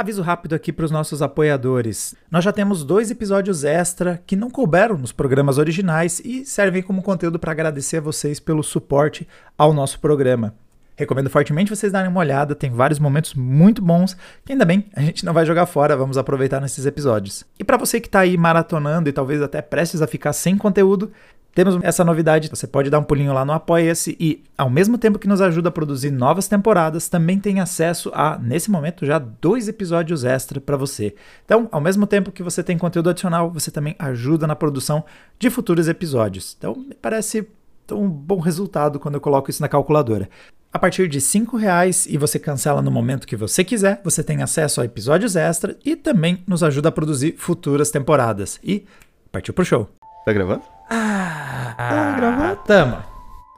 Aviso rápido aqui para os nossos apoiadores. Nós já temos dois episódios extra que não couberam nos programas originais e servem como conteúdo para agradecer a vocês pelo suporte ao nosso programa. Recomendo fortemente vocês darem uma olhada, tem vários momentos muito bons que ainda bem a gente não vai jogar fora, vamos aproveitar nesses episódios. E para você que está aí maratonando e talvez até prestes a ficar sem conteúdo, temos essa novidade, você pode dar um pulinho lá no Apoia-se e, ao mesmo tempo que nos ajuda a produzir novas temporadas, também tem acesso a, nesse momento, já dois episódios extra para você. Então, ao mesmo tempo que você tem conteúdo adicional, você também ajuda na produção de futuros episódios. Então, me parece um bom resultado quando eu coloco isso na calculadora. A partir de R$ reais e você cancela no momento que você quiser, você tem acesso a episódios extra e também nos ajuda a produzir futuras temporadas. E partiu pro show. Tá gravando? Ah, tá gravando? Tamo.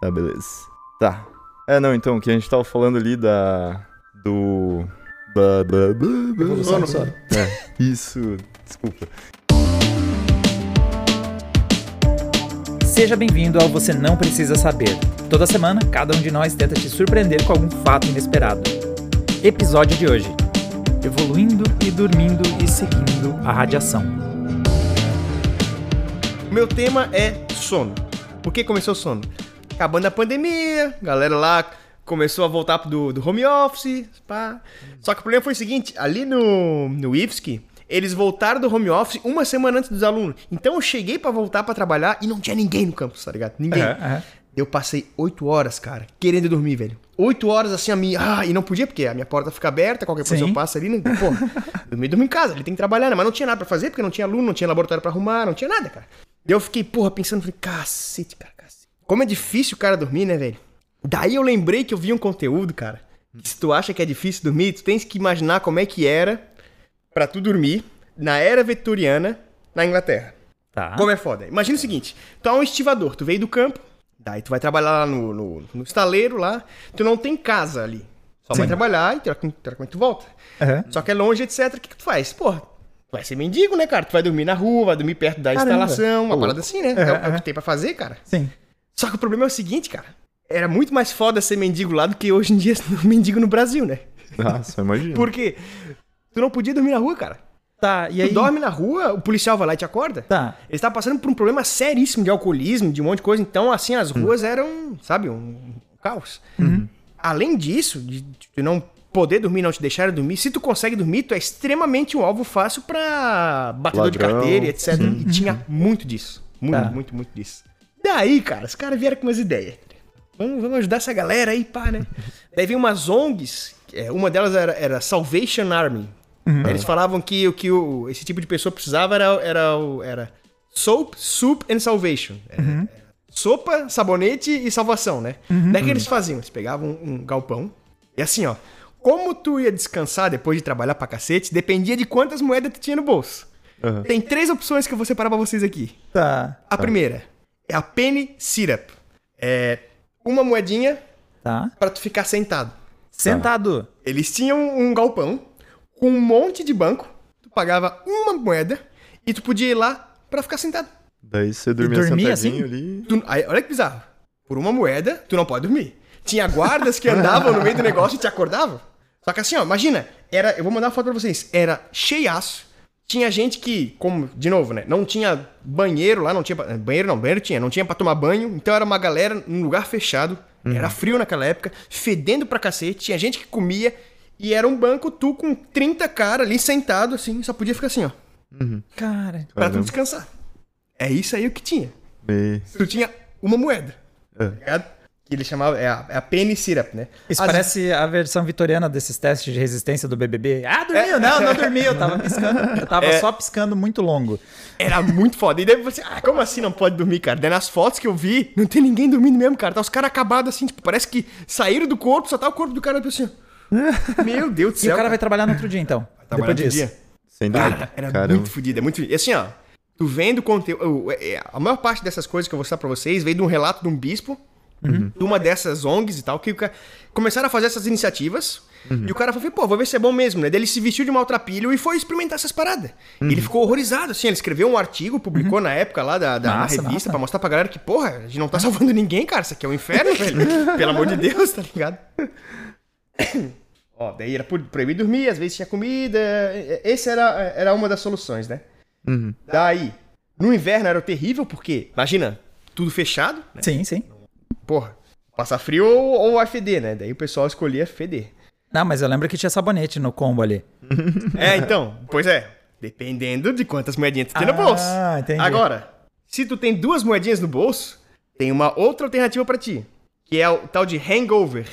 Tá, beleza. Tá. É, não, então, o que a gente tava falando ali da. Do. Da. da, da Evolução do sono. É, isso. Desculpa. Seja bem-vindo ao Você Não Precisa Saber. Toda semana, cada um de nós tenta te surpreender com algum fato inesperado. Episódio de hoje: Evoluindo e dormindo e seguindo a radiação. Meu tema é sono. Por que começou o sono? Acabando a pandemia, galera lá começou a voltar do, do home office, pá. Só que o problema foi o seguinte, ali no, no IFSC, eles voltaram do home office uma semana antes dos alunos. Então eu cheguei para voltar para trabalhar e não tinha ninguém no campus, tá ligado? Ninguém. Uhum, uhum. Eu passei oito horas, cara, querendo dormir, velho. Oito horas assim a minha. Ah, e não podia, porque a minha porta fica aberta, qualquer coisa Sim. eu passo ali, né? Pô, dormir, dormir em casa, ele tem que trabalhar, né? Mas não tinha nada pra fazer, porque não tinha aluno, não tinha laboratório para arrumar, não tinha nada, cara. Daí eu fiquei, porra, pensando, falei, cacete, cara, cacete. Como é difícil o cara dormir, né, velho? Daí eu lembrei que eu vi um conteúdo, cara. Que se tu acha que é difícil dormir, tu tens que imaginar como é que era para tu dormir na era vitoriana na Inglaterra. Tá. Como é foda. Imagina o seguinte: tu é um estivador, tu veio do campo, daí tu vai trabalhar lá no, no, no estaleiro lá, tu não tem casa ali. Só Sim. vai trabalhar e tu volta. Uhum. Só que é longe, etc. O que, que tu faz? Porra, vai ser mendigo, né, cara? Tu vai dormir na rua, vai dormir perto da Caramba. instalação, uma parada assim, né? Uhum, é, é, o que tem pra fazer, cara. Sim. Só que o problema é o seguinte, cara. Era muito mais foda ser mendigo lá do que hoje em dia ser mendigo no Brasil, né? Nossa, imagina. Porque tu não podia dormir na rua, cara. Tá, e aí... Tu dorme na rua, o policial vai lá e te acorda. Tá. Ele estava passando por um problema seríssimo de alcoolismo, de um monte de coisa. Então, assim, as ruas hum. eram, sabe, um caos. Uhum. Além disso, de, de não poder dormir, não te deixar dormir. Se tu consegue dormir, tu é extremamente um alvo fácil pra batedor Ladrão. de carteira, etc. Sim. E tinha muito disso. Muito, tá. muito, muito disso. Daí, cara, os caras vieram com umas ideias. Vamos, vamos ajudar essa galera aí, pá, né? Daí veio umas ONGs, é, uma delas era, era Salvation Army. Uhum. Eles falavam que o que o, esse tipo de pessoa precisava era, era, era soap, soup and salvation. É, uhum. sopa, sabonete e salvação, né? Uhum. Daí que eles faziam? Eles pegavam um galpão e assim, ó, como tu ia descansar depois de trabalhar pra cacete, dependia de quantas moedas tu tinha no bolso. Uhum. Tem três opções que eu vou separar pra vocês aqui. Tá. A tá. primeira é a penny syrup. É uma moedinha tá. para tu ficar sentado. Sentado? Eles tinham um galpão com um monte de banco. Tu pagava uma moeda e tu podia ir lá para ficar sentado. Daí você dormia, dormia sentadinho assim? ali. Tu, aí, olha que bizarro. Por uma moeda, tu não pode dormir. Tinha guardas que andavam no meio do negócio e te acordavam. Só que assim, ó, imagina, era, eu vou mandar uma foto pra vocês, era cheiaço. Tinha gente que, como, de novo, né, não tinha banheiro lá, não tinha, banheiro não, banheiro tinha, não tinha pra tomar banho, então era uma galera num lugar fechado, uhum. era frio naquela época, fedendo pra cacete, tinha gente que comia, e era um banco, tu com 30 cara ali sentado, assim, só podia ficar assim, ó. Uhum. Cara. Pra tu descansar. É isso aí o que tinha. Tu tinha uma moeda. É. Tá ligado? Que ele chamava, é a, é a penny syrup, né? Isso As... parece a versão vitoriana desses testes de resistência do BBB. Ah, dormiu? É. Não, não dormiu, eu tava piscando, eu tava é. só piscando muito longo. Era muito foda. E daí você, ah, como assim não pode dormir, cara? Daí nas fotos que eu vi, não tem ninguém dormindo mesmo, cara. Tá os caras acabados assim, tipo, parece que saíram do corpo, só tá o corpo do cara assim. Meu Deus do céu. E o cara vai trabalhar no outro dia, então. Depois disso. Dia. Sem dúvida. Cara, era Caramba. muito fodido, é muito fodido. E assim, ó, tu vendo conteúdo. É, a maior parte dessas coisas que eu vou mostrar pra vocês veio de um relato de um bispo Uhum. de uma dessas ONGs e tal, que começaram a fazer essas iniciativas. Uhum. E o cara falou, pô, vou ver se é bom mesmo, né? Daí ele se vestiu de maltrapilho e foi experimentar essas paradas. Uhum. Ele ficou horrorizado, assim, ele escreveu um artigo, publicou uhum. na época lá da, da massa, revista, massa. pra mostrar pra galera que, porra, a gente não tá salvando ninguém, cara, isso aqui é um inferno, velho. Pelo amor de Deus, tá ligado? Ó, daí era pro- proibido dormir, às vezes tinha comida. Esse era, era uma das soluções, né? Uhum. Daí, no inverno era terrível, porque, imagina, tudo fechado, né? Sim, sim. Porra, passar frio ou, ou feder, né? Daí o pessoal escolhia feder. Não, mas eu lembro que tinha sabonete no combo ali. É, então, pois é. Dependendo de quantas moedinhas tu tem no Ah, bolso. entendi. Agora, se tu tem duas moedinhas no bolso, tem uma outra alternativa pra ti. Que é o tal de hangover.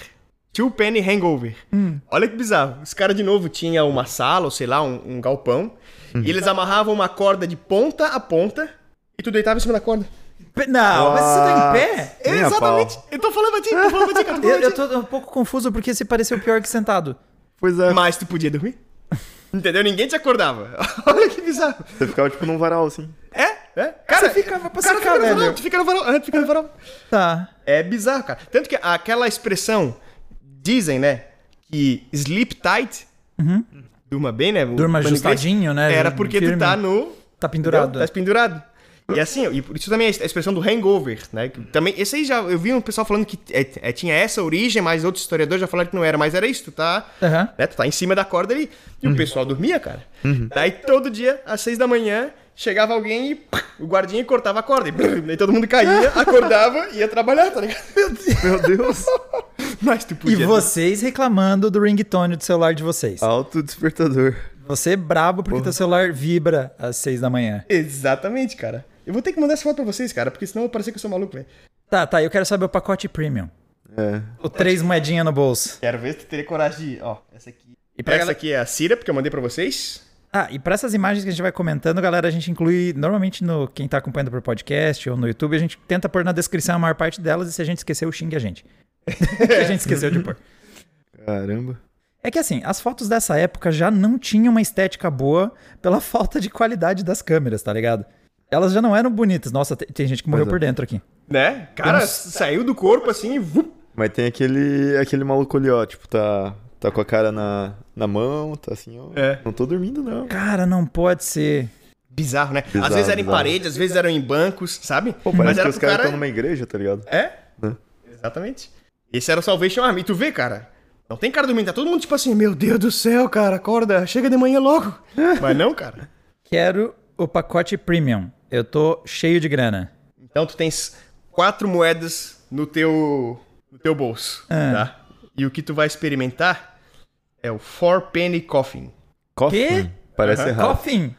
Two penny hangover. Hum. Olha que bizarro. Os caras de novo tinham uma sala, ou sei lá, um, um galpão. Uhum. E eles amarravam uma corda de ponta a ponta. E tu deitava em cima da corda. Pe- Não, mas você tá em pé? Exatamente. pau. Eu tô falando pra ti, tô falando pra ti, cara. Eu, eu tô um pouco confuso porque se pareceu pior que sentado. Pois é. Mas tu podia dormir. Entendeu? Ninguém te acordava. Olha que bizarro. Você ficava tipo num varal assim. É, é. Cara, Você ficava pra cara secar, fica varal, velho. tu fica no varal, ah, tu fica no varal. Tá. É bizarro, cara. Tanto que aquela expressão, dizem, né, que sleep tight, durma bem, né? Uhum. Durma ajustadinho, né? Era porque tu Firme. tá no... Tá pendurado. Tá pendurado. E assim, e isso também a expressão do hangover, né? Também, esse aí já, eu vi um pessoal falando que é, é, tinha essa origem, mas outros historiadores já falaram que não era, mas era isso, tu tá... Aham. né, tu tá em cima da corda ali. E Uhum. o pessoal dormia, cara. Daí todo dia, às seis da manhã, chegava alguém e pá, o guardinha cortava a corda. E blum, daí todo mundo caía, acordava e ia trabalhar, tá ligado? Meu Deus. Mas tu E podia. vocês reclamando do ringtone do celular de vocês. Alto despertador. Você é brabo porque teu celular vibra às seis da manhã. Exatamente, cara. Eu vou ter que mandar essa foto pra vocês, cara, porque senão vai parecer que eu sou maluco, velho. Tá, tá, eu quero saber o pacote premium. É. O três moedinhas no bolso. Quero ver se tu teria coragem de. Ó, essa aqui. E pra essa galera- aqui é a Cira, porque eu mandei pra vocês. Ah, e pra essas imagens que a gente vai comentando, galera, a gente inclui normalmente no quem tá acompanhando por podcast ou no YouTube, a gente tenta pôr na descrição a maior parte delas e se a gente esqueceu, xingue a gente. que a gente esqueceu de pôr. Caramba. É que assim, as fotos dessa época já não tinham uma estética boa pela falta de qualidade das câmeras, tá ligado? Elas já não eram bonitas. Nossa, te- tem gente que morreu é. por dentro aqui. Né? Cara, saiu do corpo assim e. vup. Mas tem aquele, aquele maluco ali, ó. Tipo, tá, tá com a cara na, na mão, tá assim, ó. É. Não tô dormindo, não. Cara, não pode ser. Bizarro, né? Bizarro, às vezes era em paredes, às vezes eram em bancos, sabe? Pô, parece que os caras estão numa igreja, tá ligado? É? Né? Exatamente. Esse era o Salvation Army. E tu vê, cara. Não tem cara dormindo, tá todo mundo tipo assim, meu Deus do céu, cara, acorda, chega de manhã logo. Mas não, cara. Quero o pacote premium. Eu tô cheio de grana. Então tu tens quatro moedas no teu, no teu bolso, Ah. tá? E o que tu vai experimentar é o Four Penny Coffin. Coffin? Quê? Parece Aham. errado. Coffin!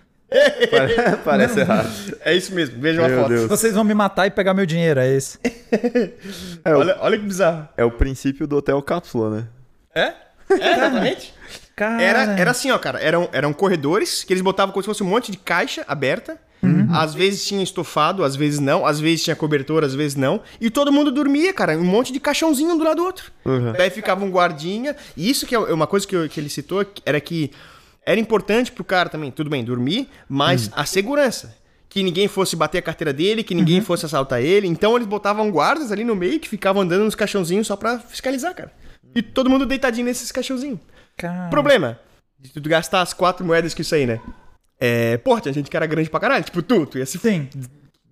Pare- Parece errado. É isso mesmo, veja uma foto. Deus. Vocês vão me matar e pegar meu dinheiro, é isso. É o, Olha, olha que bizarro. é o princípio do hotel cápsula, né? É? É, exatamente. Cara. Era, era assim, ó, cara. Eram, eram corredores que eles botavam como se fosse um monte de caixa aberta. Às vezes tinha estofado, às vezes não. Às vezes tinha cobertor, às vezes não. E todo mundo dormia, cara. Um monte de caixãozinho um do lado do outro. Uhum. Daí ficava um guardinha. E isso que é uma coisa que, eu- que ele citou era que era importante pro cara também, tudo bem, dormir, mas a segurança. Que ninguém fosse bater a carteira dele, que ninguém fosse assaltar ele. Então eles botavam guardas ali no meio que ficavam andando nos caixãozinhos só pra fiscalizar, cara. E todo mundo deitadinho nesses caixãozinhos. Cara. Problema de tu gastar as quatro moedas que isso aí, né? É, porra, tinha gente que era grande pra caralho. Tipo, tu, tu ia se. Sim.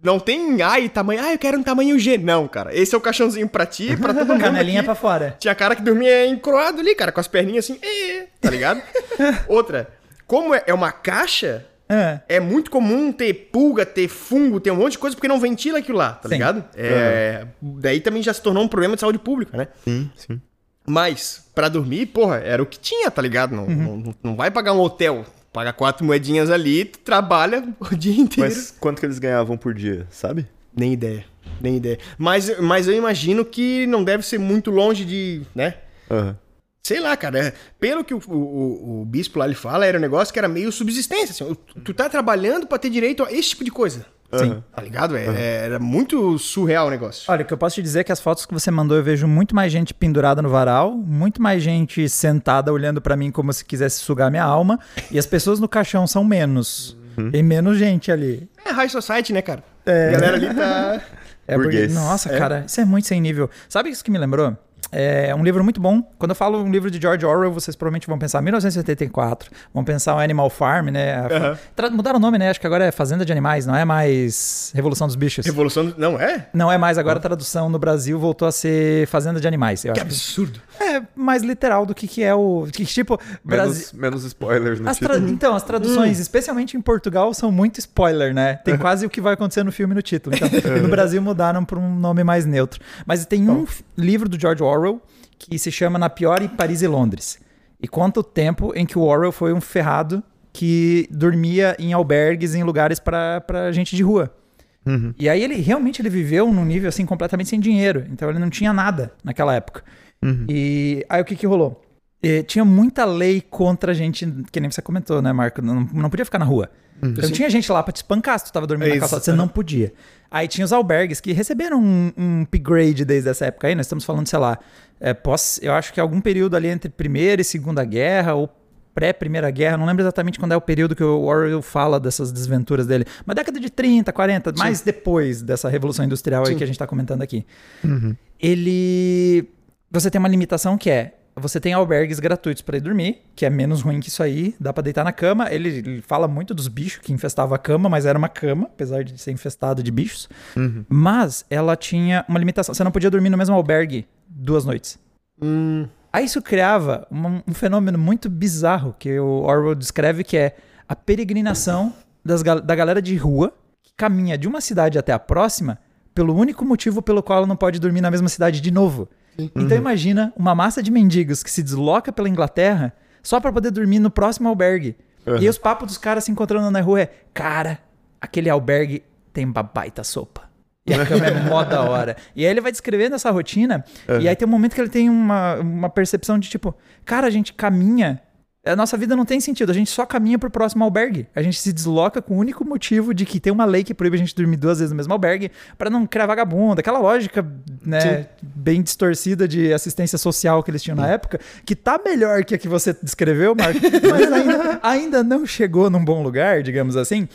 Não tem, ai, tamanho, ai, eu quero um tamanho G. Não, cara. Esse é o caixãozinho pra ti, pra todo mundo. Canelinha aqui. pra fora. Tinha cara que dormia encroado ali, cara, com as perninhas assim, "Ê", tá ligado? Outra, como é é uma caixa, É. é muito comum ter pulga, ter fungo, ter um monte de coisa porque não ventila aquilo lá, tá Sim. ligado? É, Daí também já se tornou um problema de saúde pública, né? Sim, sim. Mas, pra dormir, porra, era o que tinha, tá ligado? Não, Uhum. não, não vai pagar um hotel. Paga quatro moedinhas ali, tu trabalha o dia inteiro. Mas quanto que eles ganhavam por dia, sabe? Nem ideia, nem ideia. Mas, mas eu imagino que não deve ser muito longe de, né? Aham. Sei lá, cara. Pelo que o, o, o- bispo lá ele fala, era um negócio que era meio subsistência. Assim, tu, tu tá trabalhando pra ter direito a esse tipo de coisa. Sim. Tá ligado? É- é- era muito surreal o negócio. Olha, o que eu posso te dizer é que as fotos que você mandou eu vejo muito mais gente pendurada no varal, muito mais gente sentada olhando pra mim como se quisesse sugar minha alma, e as pessoas no caixão são menos. Tem menos gente ali. É high society, né, cara? A galera ali tá. É porque, Burguês. nossa, cara, isso é muito sem nível. Sabe isso que me lembrou? É um livro muito bom. Quando eu falo um livro de George Orwell, vocês provavelmente vão pensar 1984, vão pensar o Animal Farm, né? Tra- Mudaram o nome, né? Acho que agora é Fazenda de Animais, não é mais Revolução dos Bichos. Revolução. do- Não é? Não é mais, agora a tradução no Brasil voltou a ser Fazenda de Animais. Eu Que acho absurdo. é mais literal do que, que é o. Que, tipo, Brasil. Menos, menos spoilers no As tra- título. Então, as traduções, especialmente em Portugal, são muito spoiler, né? Tem quase o que vai acontecer no filme no título. Então, e no Brasil mudaram para um nome mais neutro. Mas tem um f- livro do George Orwell que se chama Na Pior em Paris e Londres. E conta o tempo em que o Orwell foi um ferrado que dormia em albergues, em lugares para gente de rua. Uhum. E aí ele realmente ele viveu num nível assim completamente sem dinheiro. Então ele não tinha nada naquela época. Uhum. E aí o que que rolou? Eh, tinha muita lei contra a gente, que nem você comentou, né, Marco? Não, não podia ficar na rua. Então tinha gente lá pra te espancar se tu tava dormindo É na calçada, você não podia. Aí tinha os albergues que receberam um, um upgrade desde essa época aí, nós estamos falando, sei lá, é, pós, eu acho que algum período ali entre Primeira e Segunda Guerra, ou pré-Primeira Guerra, não lembro exatamente quando é o período que o Orwell fala dessas desventuras dele, mas década de 30, 40, mais depois dessa Revolução Industrial aí que a gente tá comentando aqui. Ele... Você tem uma limitação que é, você tem albergues gratuitos para ir dormir, que é menos ruim que isso aí, dá para deitar na cama. Ele, ele fala muito dos bichos que infestavam a cama, mas era uma cama, apesar de ser infestado de bichos. Mas ela tinha uma limitação, você não podia dormir no mesmo albergue duas noites. Hum. Aí isso criava uma- um fenômeno muito bizarro que o Orwell descreve que é a peregrinação das da galera de rua que caminha de uma cidade até a próxima pelo único motivo pelo qual ela não pode dormir na mesma cidade de novo. Então imagina uma massa de mendigos que se desloca pela Inglaterra só para poder dormir no próximo albergue. Uhum. E os papos dos caras se encontrando na rua é, cara, aquele albergue tem uma baita sopa. E a cama é mó da hora. E aí ele vai descrevendo essa rotina. E aí tem um momento que ele tem uma, uma percepção de tipo, cara, a gente caminha. A nossa vida não tem sentido. A gente só caminha pro próximo albergue. A gente se desloca com o único motivo de que tem uma lei que proíbe a gente dormir duas vezes no mesmo albergue para não criar vagabunda. Aquela lógica, né, bem distorcida de assistência social que eles tinham na época, que tá melhor que a que você descreveu, Marco, mas ainda, ainda não chegou num bom lugar, digamos assim.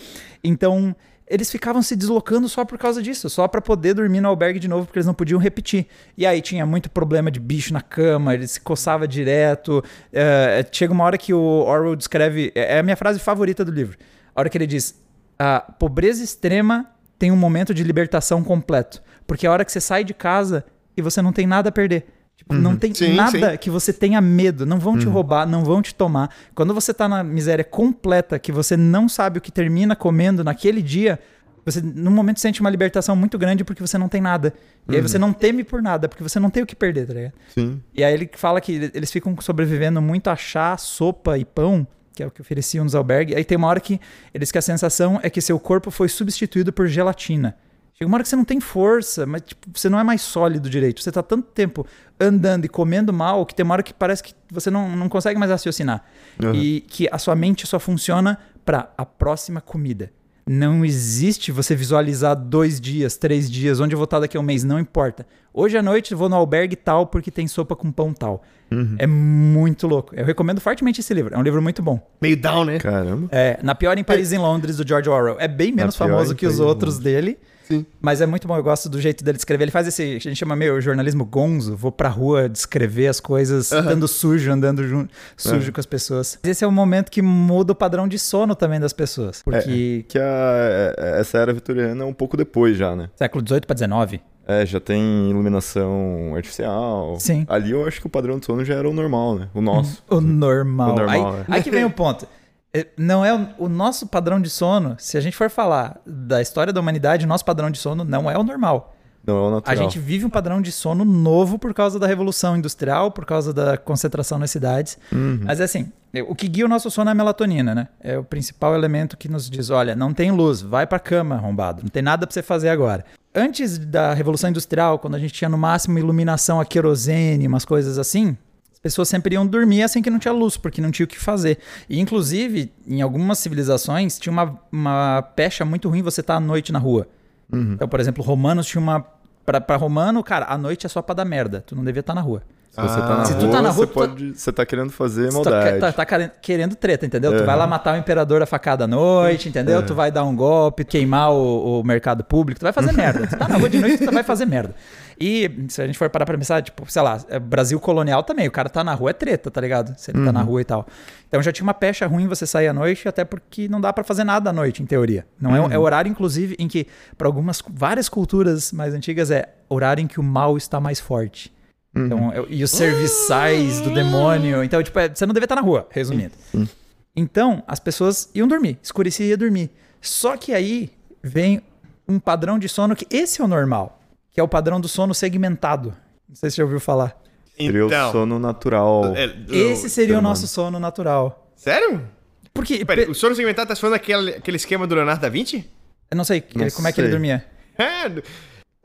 Então, eles ficavam se deslocando só por causa disso, só para poder dormir no albergue de novo, porque eles não podiam repetir. E aí tinha muito problema de bicho na cama, ele se coçava direto. É, chega uma hora que o Orwell descreve, é é a minha frase favorita do livro. A hora que ele diz: a pobreza extrema tem um momento de libertação completo, porque é a hora que você sai de casa e você não tem nada a perder. Tipo, não tem Sim, nada sim. que você tenha medo, não vão te roubar, não vão te tomar. Quando você tá na miséria completa, que você não sabe o que termina comendo naquele dia, você no momento sente uma libertação muito grande porque você não tem nada. E aí você não teme por nada, porque você não tem o que perder, tá ligado? Sim. E aí ele fala que eles ficam sobrevivendo muito a chá, sopa e pão, que é o que ofereciam nos albergues. Aí tem uma hora que eles que a sensação é que seu corpo foi substituído por gelatina. Chega uma hora que você não tem força, mas tipo, você não é mais sólido direito. Você tá tanto tempo andando e comendo mal que tem uma hora que parece que você não, não consegue mais raciocinar. Uhum. E que a sua mente só funciona para a próxima comida. Não existe você visualizar dois dias, três dias, onde eu vou estar daqui a um mês, não importa. Hoje à noite eu vou no albergue tal porque tem sopa com pão tal. É muito louco. Eu recomendo fortemente esse livro. É um livro muito bom. Meio down, né? Caramba. É, Na Pior em Paris e em Londres, do George Orwell. É bem menos famoso que os outros Londres. dele. Sim. Mas é muito bom, eu gosto do jeito dele escrever. Ele faz esse, a gente chama meio jornalismo gonzo. Vou pra rua descrever as coisas, andando sujo, andando jun- sujo com as pessoas. Esse é o momento que muda o padrão de sono também das pessoas. Porque Que a, essa era vitoriana é um pouco depois já, né? século XVIII pra XIX, É, já tem iluminação artificial. Sim. Ali eu acho que o padrão de sono já era o normal, né? O nosso. o normal. O normal, aí, é. aí que vem o ponto. É, Não é o, o nosso padrão de sono. Se a gente for falar da história da humanidade, o nosso padrão de sono não é o normal. Não é o A natural. gente vive um padrão de sono novo por causa da revolução industrial, por causa da concentração nas cidades. Uhum. Mas é assim, o que guia o nosso sono é a melatonina, né? É o principal elemento que nos diz, olha, não tem luz, vai pra cama, arrombado, não tem nada pra você fazer agora. Antes da revolução industrial, quando a gente tinha no máximo iluminação a querosene, umas coisas assim, as pessoas sempre iam dormir assim que não tinha luz, porque não tinha o que fazer. E inclusive, em algumas civilizações, tinha uma, uma pecha muito ruim você estar à noite na rua. Então, por exemplo, romanos tinha uma. Pra, pra romano, cara, a noite é só pra dar merda. Tu não devia estar na rua. Se você tá na Se rua, tu tá na rua, você, tu tá- pode, você tá querendo fazer Tu tá, maldade. tá- tá querendo- querendo treta, entendeu? Tu Uhum. vai lá matar o imperador a facada à noite, entendeu? Tu vai dar um golpe, queimar o, o mercado público, tu vai fazer merda. Tu tá na rua de noite, tu vai fazer merda. E se a gente for parar pra pensar, tipo, sei lá, é Brasil colonial também, o cara tá na rua é treta, tá ligado? Se ele tá na rua e tal. Então já tinha uma pecha ruim você sair à noite, até porque não dá pra fazer nada à noite, em teoria. Não é, é horário, inclusive, em que, pra algumas, várias culturas mais antigas, é horário em que o mal está mais forte. Então, é- e os serviçais do demônio. Então, tipo, é- você não deve estar na rua, resumindo. Então, as pessoas iam dormir, escurecia e ia dormir. Só que aí vem um padrão de sono que esse é o normal, que é o padrão do sono segmentado. Não sei se você já ouviu falar. Seria o sono natural. é, do- Esse seria o nosso sono natural. Sério? Porque, Peraí, pe- o sono segmentado tá falando aquele, aquele esquema do Leonardo da Vinci? eu não sei Não como é que ele sei. dormia. É.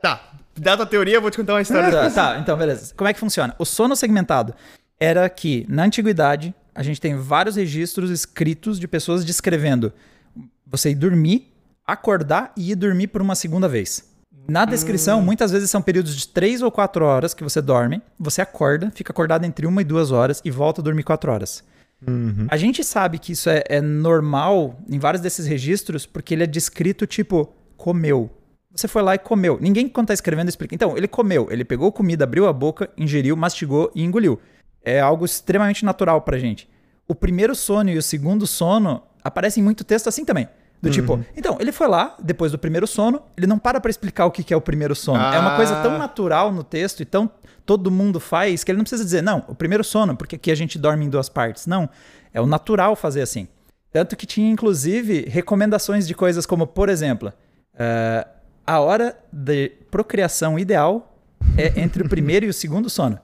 Tá. Dada a teoria, eu vou te contar uma história. Tá, tá, então beleza. Como é que funciona? O sono segmentado era que, na antiguidade, a gente tem vários registros escritos de pessoas descrevendo você ir dormir, acordar e ir dormir por uma segunda vez. Na descrição, muitas vezes são períodos de três ou quatro horas que você dorme, você acorda, fica acordado entre uma e duas horas e volta a dormir quatro horas. A gente sabe que isso é, é normal em vários desses registros porque ele é descrito tipo comeu. Você foi lá e comeu. Ninguém, quando tá escrevendo, explica. Então, ele comeu, ele pegou comida, abriu a boca, ingeriu, mastigou e engoliu. É algo extremamente natural pra gente. O primeiro sono e o segundo sono aparecem em muito texto assim também. Do tipo, então, ele foi lá, depois do primeiro sono, ele não para pra explicar o que que é o primeiro sono. É uma coisa tão Ah. natural no texto e tão todo mundo faz que ele não precisa dizer, não, o primeiro sono, porque aqui a gente dorme em duas partes. Não, é o natural fazer assim. Tanto que tinha, inclusive, recomendações de coisas como, por exemplo, eh, a hora de procriação ideal é entre o primeiro e o segundo sono.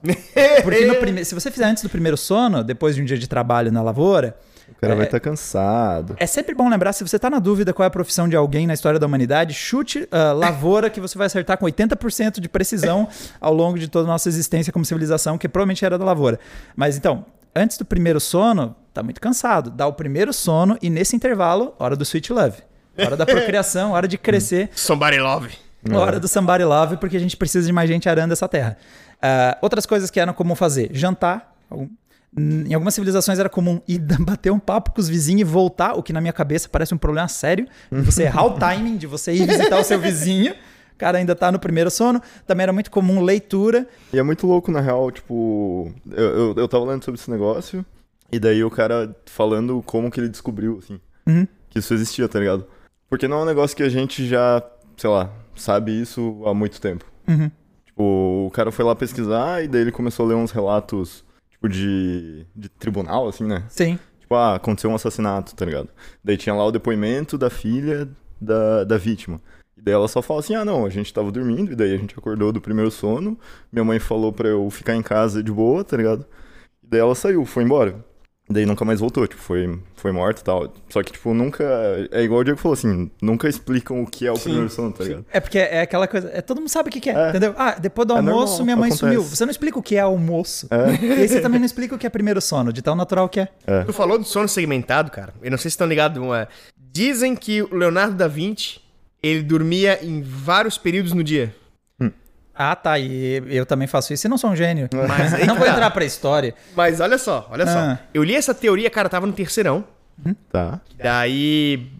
Porque prime... se você fizer antes do primeiro sono, depois de um dia de trabalho na lavoura, O cara vai É. estar cansado. é sempre bom lembrar, se você tá na dúvida qual é a profissão de alguém na história da humanidade, chute ah, lavoura que você vai acertar com 80% de precisão ao longo de toda a nossa existência como civilização, que provavelmente era da lavoura. Mas então, antes do primeiro sono, tá muito cansado. Dá o primeiro sono e nesse intervalo, hora do sweet love. Hora da procriação, hora de crescer. Somebody love. Hora do somebody love, porque a gente precisa de mais gente arando essa terra. Ah, outras coisas que eram comum fazer: jantar. Em algumas civilizações era comum ir bater um papo com os vizinhos e voltar, o que na minha cabeça parece um problema sério. de Você errar o timing de você ir visitar o seu vizinho. O cara ainda tá no primeiro sono. Também era muito comum leitura. E é muito louco, na real, tipo. Eu, eu, eu tava lendo sobre esse negócio, e daí o cara falando como que ele descobriu, assim, Uhum. que isso existia, tá ligado? Porque não é um negócio que a gente já, sei lá, sabe isso há muito tempo. Uhum. Tipo, o cara foi lá pesquisar e daí ele começou a ler uns relatos, tipo, de, de tribunal, assim, né? Sim. Tipo, ah, aconteceu um assassinato, tá ligado? Daí tinha lá o depoimento da filha da, da vítima. E daí ela só fala assim, ah, não, a gente tava dormindo, e daí a gente acordou do primeiro sono, minha mãe falou pra eu ficar em casa de boa, tá ligado? E daí ela saiu, foi embora. Daí nunca mais voltou, tipo, foi, foi morta e tal. Só que, tipo, nunca... É igual o Diego falou assim, nunca explicam o que é o Sim, primeiro sono, tá sim. ligado? É porque é aquela coisa. É, todo mundo sabe o que, que é, É. entendeu? Ah, depois do É almoço, normal, minha mãe acontece. sumiu. Você não explica o que é almoço. É. E aí você também não explica o que é primeiro sono, de tão natural que é. Tu falou do sono segmentado, cara. Eu não sei se estão ligados. Dizem que o Leonardo da Vinci, ele dormia em vários períodos no dia. Ah, tá. E eu também faço isso e não sou um gênio. Mas aí não vou tá. entrar pra história. Mas olha só, olha só. Ah. Eu li essa teoria, cara, tava no terceirão. Tá. Daí.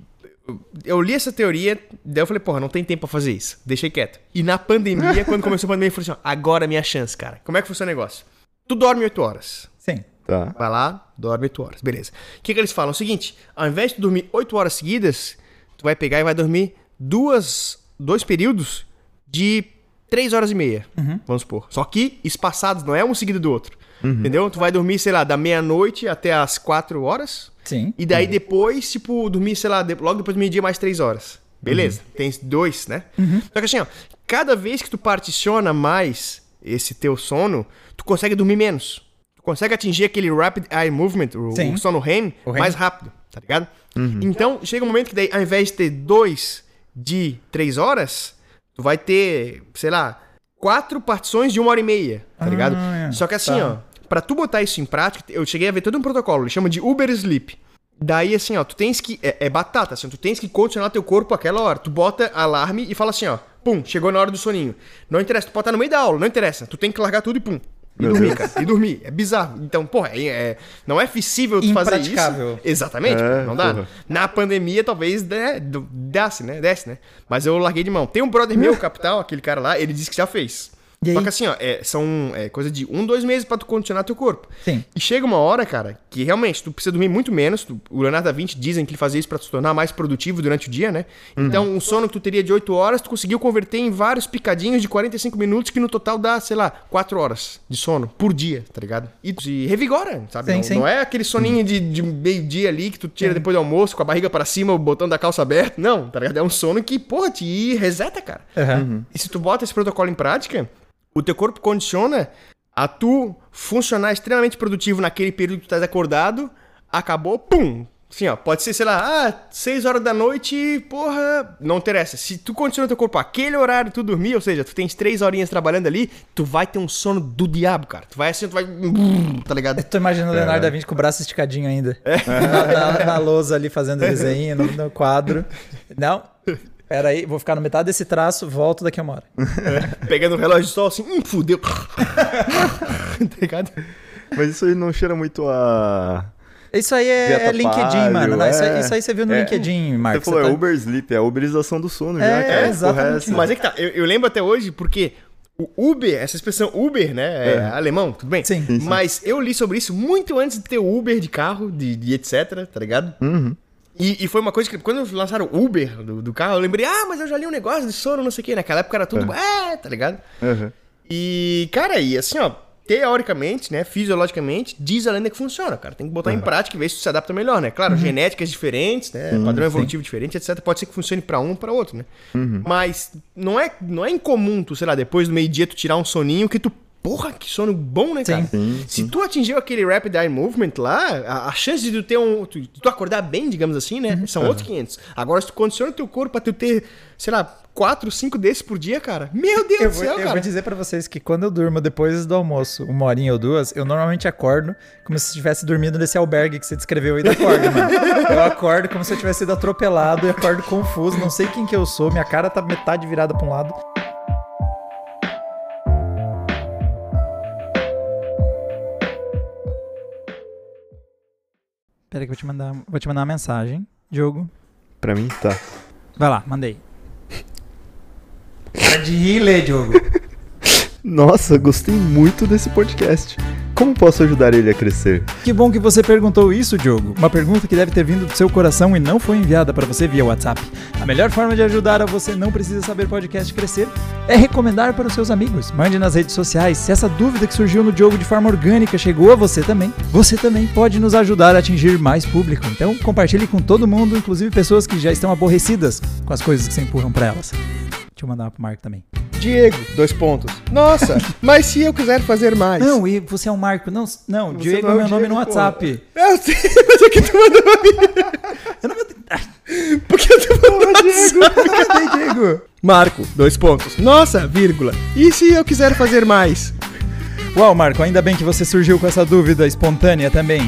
Eu li essa teoria, daí eu falei, porra, não tem tempo pra fazer isso. Deixei quieto. E na pandemia, quando começou a pandemia, eu falei assim: ó, agora é minha chance, cara. Como é que funciona o negócio? Tu dorme 8 horas. Sim. Tá. Vai lá, dorme 8 horas. Beleza. O que, que eles falam? É o seguinte: ao invés de tu dormir 8 horas seguidas, tu vai pegar e vai dormir duas, dois períodos de 3 horas e meia. Vamos supor. Só que espaçados, não é um seguido do outro. Entendeu? Tu vai dormir, sei lá, da meia-noite até as 4 horas. Sim. E daí depois, tipo, dormir, sei lá, de- logo depois do meio-dia mais 3 horas. Beleza. Tem dois, né? Só que assim, ó, cada vez que tu particiona mais esse teu sono, tu consegue dormir menos. Tu consegue atingir aquele rapid eye movement, o, Sim. o sono REM, O REM. mais rápido, tá ligado? Então, chega um momento que daí, ao invés de ter dois de três horas, tu vai ter, sei lá, quatro partições de uma hora e meia, tá ligado? é. Só que assim, Tá. ó, pra tu botar isso em prática, eu cheguei a ver todo um protocolo, ele chama de Uber Sleep. Daí, assim, ó, tu tens que. É, é batata, assim, tu tens que condicionar teu corpo àquela hora. Tu bota alarme e fala assim, ó, pum, chegou na hora do soninho. Não interessa, tu pode estar no meio da aula, não interessa. Tu tem que largar tudo e pum. E Meu dormir, Deus. cara. E dormir. É bizarro. Então, porra, é, é- não é possível tu fazer isso. Exatamente, É, não dá. porra. Na pandemia, talvez né, desce, né? Desce, né? Mas eu larguei de mão. Tem um brother meu, capital, aquele cara lá, ele disse que já fez. E Só aí? que assim, ó, é, são é, coisa de um, dois meses pra tu condicionar teu corpo. Sim. E chega uma hora, cara, que realmente tu precisa dormir muito menos. Tu- o Leonardo da Vinci dizem que ele fazia isso pra se tornar mais produtivo durante o dia, né? Então, um sono que tu teria de 8 horas, tu conseguiu converter em vários picadinhos de 45 minutos, que no total dá, sei lá, 4 horas de sono por dia, tá ligado? E tu se revigora, sabe? Sim, não, sim. não é aquele soninho de, de meio-dia ali que tu tira depois do almoço, com a barriga pra cima, o botão da calça aberto. Não, tá ligado? É um sono que, porra, te reseta, cara. Aham. E se tu bota esse protocolo em prática, o teu corpo condiciona a tu funcionar extremamente produtivo naquele período que tu estás acordado, acabou, pum! Assim, ó, pode ser, sei lá, ah, 6 horas da noite, porra, não interessa. Se tu condiciona teu corpo aquele horário tu dormir, ou seja, tu tens 3 horinhas trabalhando ali, tu vai ter um sono do diabo, cara. Tu vai assim, tu vai, tá ligado? Eu tô imaginando o Leonardo da Vinci com o braço esticadinho ainda. Na, na- na lousa ali fazendo desenho no, no quadro. Não. Pera aí, vou ficar no metade desse traço, volto daqui a uma hora. Pegando o relógio de sol assim, hum, fudeu. tá ligado? Mas isso aí não cheira muito a. Isso aí é, é LinkedIn, mano. Não, isso, aí, é. isso aí você viu no É. LinkedIn, Marcos. Você falou, tá- é Uber Sleep, é a uberização do sono É, já, cara. exatamente. Porra, é? Mas é que tá, eu, eu lembro até hoje porque o Uber, essa expressão Uber, né, é, alemão, tudo bem? Sim. Sim, sim. Mas eu li sobre isso muito antes de ter o Uber de carro, de, de etc, tá ligado? Uhum. E, e foi uma coisa que quando lançaram o Uber do, do carro, eu lembrei, ah, mas eu já li um negócio de sono, não sei o quê. Naquela época era tudo, é, tá ligado? Uhum. E, cara, e assim, ó, teoricamente, né, fisiologicamente, diz a lenda que funciona, cara. Tem que botar em prática e ver se se adapta melhor, né? Claro, genéticas diferentes, né, padrão evolutivo diferente, etc. Pode ser que funcione pra um ou pra outro, né? Mas não é, não é incomum tu, sei lá, depois do meio-dia tu tirar um soninho que tu Porra, que sono bom, né, cara? Sim, Se tu atingiu aquele Rapid Eye Movement lá, a, a chance de tu ter um. Tu, tu acordar bem, digamos assim, né? São outros 500. Agora, se tu condiciona o teu corpo pra tu ter, sei lá, 4, 5 desses por dia, cara. Meu Deus Eu do vou, céu, eu cara. vou dizer pra vocês que quando eu durmo depois do almoço, uma horinha ou duas, eu normalmente acordo como se estivesse dormindo nesse albergue que você descreveu aí da corda, mano. Eu acordo como se eu tivesse sido atropelado e acordo confuso, não sei quem que eu sou, minha cara tá metade virada pra um lado. Pera aí que eu vou te mandar, vou te mandar uma mensagem, Diogo. Pra mim, tá. Vai lá, mandei. Para de rir, lê, Diogo. Nossa, gostei muito desse podcast. Como posso ajudar ele a crescer? Que bom que você perguntou isso, Diogo. Uma pergunta que deve ter vindo do seu coração e não foi enviada para você via WhatsApp. A melhor forma de ajudar a você não precisa saber podcast crescer é recomendar para os seus amigos. Mande nas redes sociais. Se essa dúvida que surgiu no Diogo de forma orgânica chegou a você também, você também pode nos ajudar a atingir mais público. Então compartilhe com todo mundo, inclusive pessoas que já estão aborrecidas com as coisas que você empurram para elas. Deixa eu mandar uma pro Marco também. Diego, dois pontos. Nossa, mas se eu quiser fazer mais. Não, e você é o Marco. Não, não Você Diego é é o meu nome Diego, no porra. WhatsApp. Eu sei, mas é que tu mandou pra mim. Eu não vou... Porque tu mandou Diego, cadê Diego? Marco, dois pontos. Nossa, vírgula. E se eu quiser fazer mais? Uau, Marco, ainda bem que você surgiu com essa dúvida espontânea também.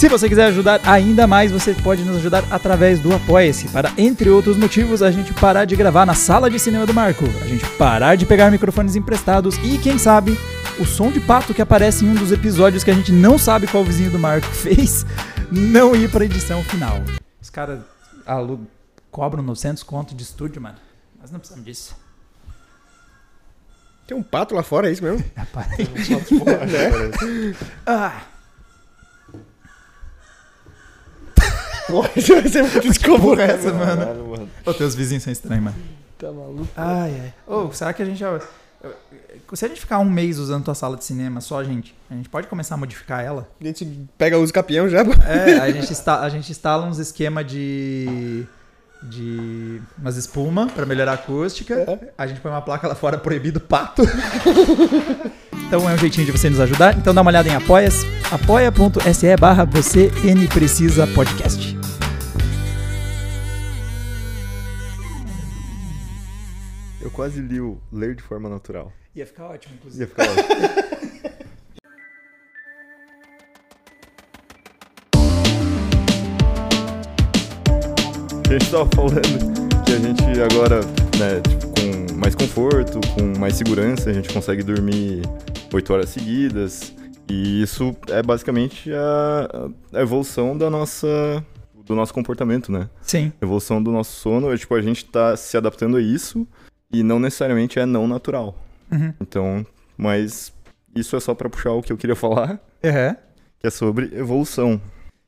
Se você quiser ajudar ainda mais, você pode nos ajudar através do Apoia-se, para, entre outros motivos, a gente parar de gravar na sala de cinema do Marco, a gente parar de pegar microfones emprestados e, quem sabe, o som de pato que aparece em um dos episódios que a gente não sabe qual vizinho do Marco fez, não ir para edição final. Os caras cobram 900 conto de estúdio, mano. Nós não precisamos disso. Tem um pato lá fora, é isso mesmo? Ah, Porra, isso vai ser muito desconfortável. essa, mano. Caralho, mano. Ô, teus vizinhos são estranhos, mano. Tá maluco? Ai, ai. Ô, será que a gente já. Se a gente ficar um mês usando tua sala de cinema só, gente, a gente pode começar a modificar ela? A gente pega os capião já, pô. É, a gente, insta, a gente instala uns esquema de. de. umas espuma pra melhorar a acústica. A gente põe uma placa lá fora proibido pato. então é um jeitinho de você nos ajudar. Então dá uma olhada em apoias. apoia.se barra você N precisa podcast. Quase li o ler de forma natural. Ia ficar ótimo, inclusive. Ia ficar ótimo. a gente tava falando que a gente agora, né, tipo, com mais conforto, com mais segurança, a gente consegue dormir 8 horas seguidas. E isso é basicamente a, a evolução da nossa, do nosso comportamento, né? Sim. evolução do nosso sono, é, tipo, a gente tá se adaptando a isso e não necessariamente é não natural. Uhum. Então, mas isso é só pra puxar o que eu queria falar, Uhum. que é sobre evolução.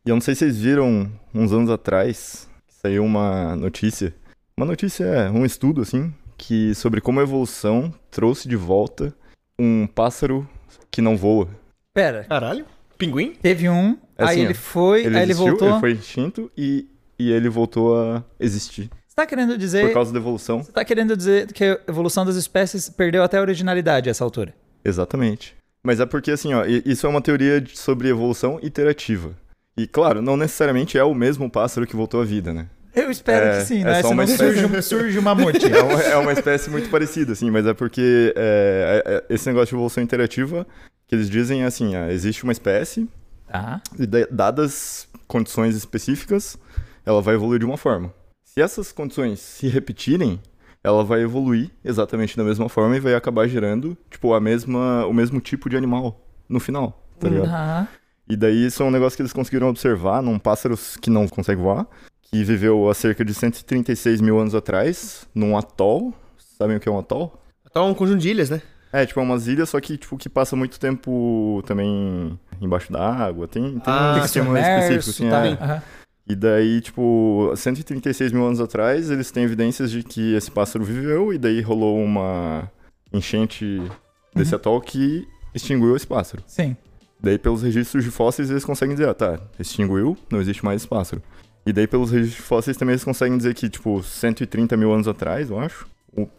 E eu não sei se vocês viram uns anos atrás, saiu uma notícia. Uma notícia, é, um estudo, assim, que sobre como a evolução trouxe de volta um pássaro que não voa. Pera, Caralho. Pinguim? teve um, É aí assim, ele foi, Ele aí ele existiu, voltou. ele foi extinto e, e ele voltou a existir. Você tá querendo dizer. Por causa da evolução. Você tá querendo dizer que a evolução das espécies perdeu até a originalidade a essa altura? Exatamente. Mas é porque, assim, ó, isso é uma teoria sobre evolução iterativa. E, claro, não necessariamente é o mesmo pássaro que voltou à vida, né? Eu espero É, que sim, é né? só Senão uma espécie. surge, surge uma mamute. É uma, é uma espécie muito parecida, assim, mas é porque é, é- é- esse negócio de evolução interativa que eles dizem é assim, ah, existe uma espécie Tá. e da- dadas condições específicas, ela vai evoluir de uma forma. Se essas condições se repetirem, ela vai evoluir exatamente da mesma forma e vai acabar gerando, tipo, a mesma, o mesmo tipo de animal no final, tá ligado? Tá. E daí isso é um negócio que eles conseguiram observar num pássaro que não consegue voar, que viveu há cerca de 136 mil anos atrás, num atol. Sabem o que é um atol? Tá um conjunto de ilhas, né? É, tipo, é umas ilhas, só que, tipo, que passa muito tempo também embaixo d'água. Tem, tem Ah, um esquema específico, assim, tá. é. Aham. E daí, tipo, 136 mil anos atrás, eles têm evidências de que esse pássaro viveu, e daí rolou uma enchente desse atol que extinguiu esse pássaro. Sim. Daí, pelos registros de fósseis, eles conseguem dizer, ah, tá, extinguiu, não existe mais esse pássaro. E daí, pelos registros de fósseis, também eles conseguem dizer que, tipo, 130 mil anos atrás, eu acho,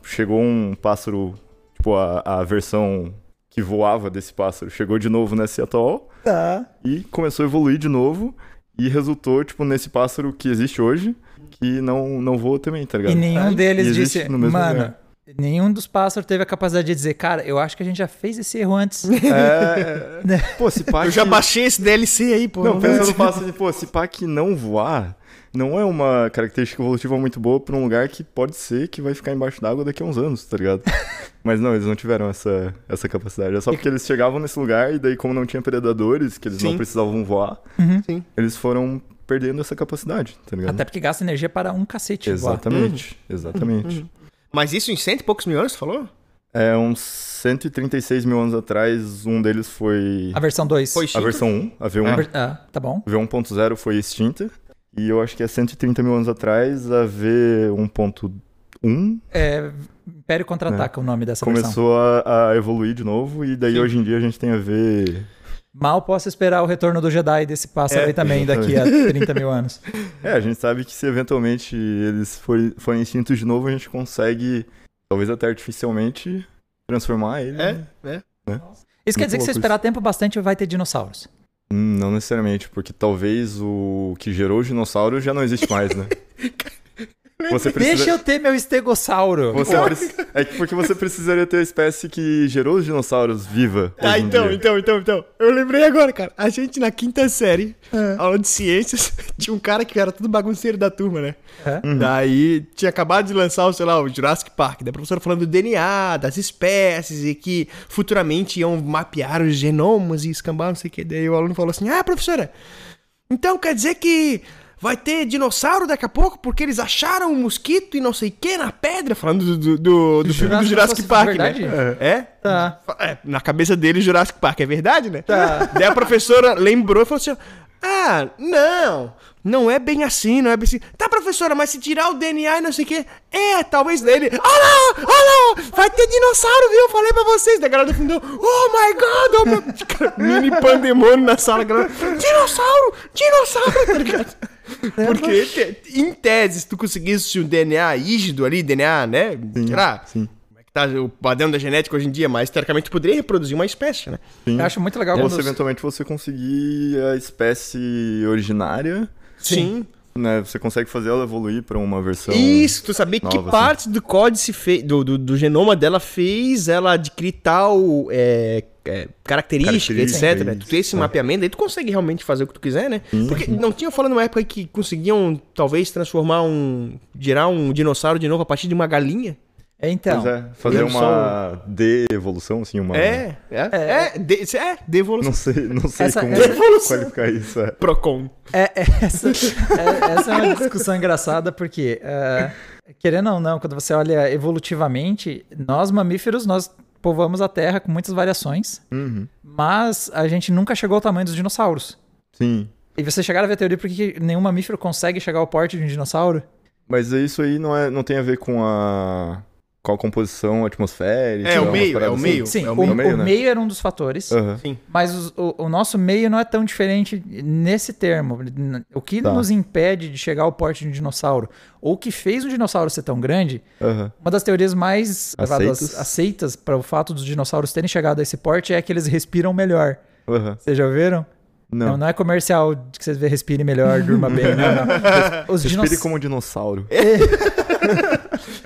chegou um pássaro, tipo, a, a versão que voava desse pássaro, chegou de novo nesse atol Tá. e começou a evoluir de novo e resultou, tipo, nesse pássaro que existe hoje, que não, não voa também, tá E ligado? nenhum Ai, deles e disse, no mesmo mano, lugar." nenhum dos pássaros teve a capacidade de dizer, cara, eu acho que a gente já fez esse erro antes. É, é, pô, se pá Eu já baixei esse DLC aí, pô. Não, pensa no pássaro de, pô, se pá que não voar, não é uma característica evolutiva muito boa pra um lugar que pode ser que vai ficar embaixo d'água daqui a uns anos, tá ligado? Mas não, eles não tiveram essa, essa capacidade. É só porque eles chegavam nesse lugar e daí, como não tinha predadores, que eles não Sim. precisavam voar, Sim. eles foram perdendo essa capacidade, tá ligado? Até porque gasta energia para um cacete voar. Exatamente, exatamente. Mas isso em cento e poucos mil anos, você falou? É, uns 136 mil anos atrás, um deles foi A versão 2. Foi a versão 1, a V1. A ver- Ah, tá bom. V1.0 foi extinta. E eu acho que é 130 mil anos atrás, a V1.1 É, Império Contra-Ataca o nome dessa versão. começou a, a evoluir de novo. E daí Sim. hoje em dia a gente tem a V. Mal posso esperar o retorno do Jedi desse pássaro É, aí também daqui a 30 mil anos. É, a gente sabe que se eventualmente eles forem, forem extintos de novo, a gente consegue, talvez até artificialmente, transformar ele. É, é. Isso quer Muito dizer que se esperar tempo bastante vai ter dinossauros. Não necessariamente, porque talvez o que gerou os dinossauros já não existe mais, né? Você precisa... Deixa eu ter meu estegossauro. Você preci- É que porque você precisaria ter a espécie que gerou os dinossauros viva. Ah, então, dia. então, então, então. Eu lembrei agora, cara. A gente na quinta série, aula de ciências, tinha um cara que era tudo bagunceiro da turma, né? É? Daí tinha acabado de lançar, o, sei lá, o Jurassic Park. Da professora falando do DNA, das espécies e que futuramente iam mapear os genomas e escambar, não sei o que. Daí o aluno falou assim: Ah, professora, então quer dizer que vai ter dinossauro daqui a pouco porque eles acharam um mosquito e não sei o que na pedra? Falando do, do, do, do filme do Jurassic Park Park, né? verdade? É? Tá. É, na cabeça dele, Jurassic Park é verdade, né? Tá. Daí a professora lembrou e falou assim: Ah, não, não é bem assim, não é bem assim. Tá, professora, mas se tirar o DNA e não sei o quê, é, talvez dele. Ah lá, ah lá, vai ter dinossauro, viu? Falei pra vocês. Daí a galera defendeu: Oh my god, oh. Cara, mini pandemônio na sala, galera: Dinossauro, dinossauro, tá ligado? Porque, te- em tese, se tu conseguisse um DNA rígido ali, DNA, né? sei lá, sim. como é que tá o padrão da genética hoje em dia, mas teoricamente tu poderia reproduzir uma espécie, né? Sim. Eu acho muito legal Ou quando se os- eventualmente você conseguir a espécie originária, Sim. Né? Você consegue fazer ela evoluir pra uma versão. Isso, tu sabia que nova, assim. parte do códice fe... do, do, do genoma dela fez ela adquirir tal é, é, característica, Característica, etc. né? Tu tem esse é. mapeamento, aí tu consegue realmente fazer o que tu quiser, né? Porque não tinha falando numa época que conseguiam talvez transformar um. gerar um dinossauro de novo a partir de uma galinha? É, Então, Pois é, fazer uma de-evolução, assim, uma. É, é, é, de, é, devolução. Não sei, não sei Essa- como essa- qualificar isso. É. Procon. É, é, essa, é- essa é uma discussão engraçada porque, é, querendo ou não, quando você olha evolutivamente, nós mamíferos, nós povoamos a Terra com muitas variações, Uhum. mas a gente nunca chegou ao tamanho dos dinossauros. Sim. E você chegaram a ver a teoria por que nenhum mamífero consegue chegar ao porte de um dinossauro? Mas isso aí não, é, não tem a ver com a, com a composição atmosférica? É, o meio, é o assim? meio. Sim, é o, o meio, o meio, meio, né? era um dos fatores, Aham. Sim. mas os- o, o nosso meio não é tão diferente nesse termo. O que Tá. nos impede de chegar ao porte de um dinossauro, ou o que fez um dinossauro ser tão grande, Aham. uma das teorias mais levadas- Aceitas. aceitas para o fato dos dinossauros terem chegado a esse porte é que eles respiram melhor. Aham. Vocês já ouviram? Não, Não. não é comercial de que vocês vê respire melhor, durma bem, não, não. Os Respire dinos... como um dinossauro.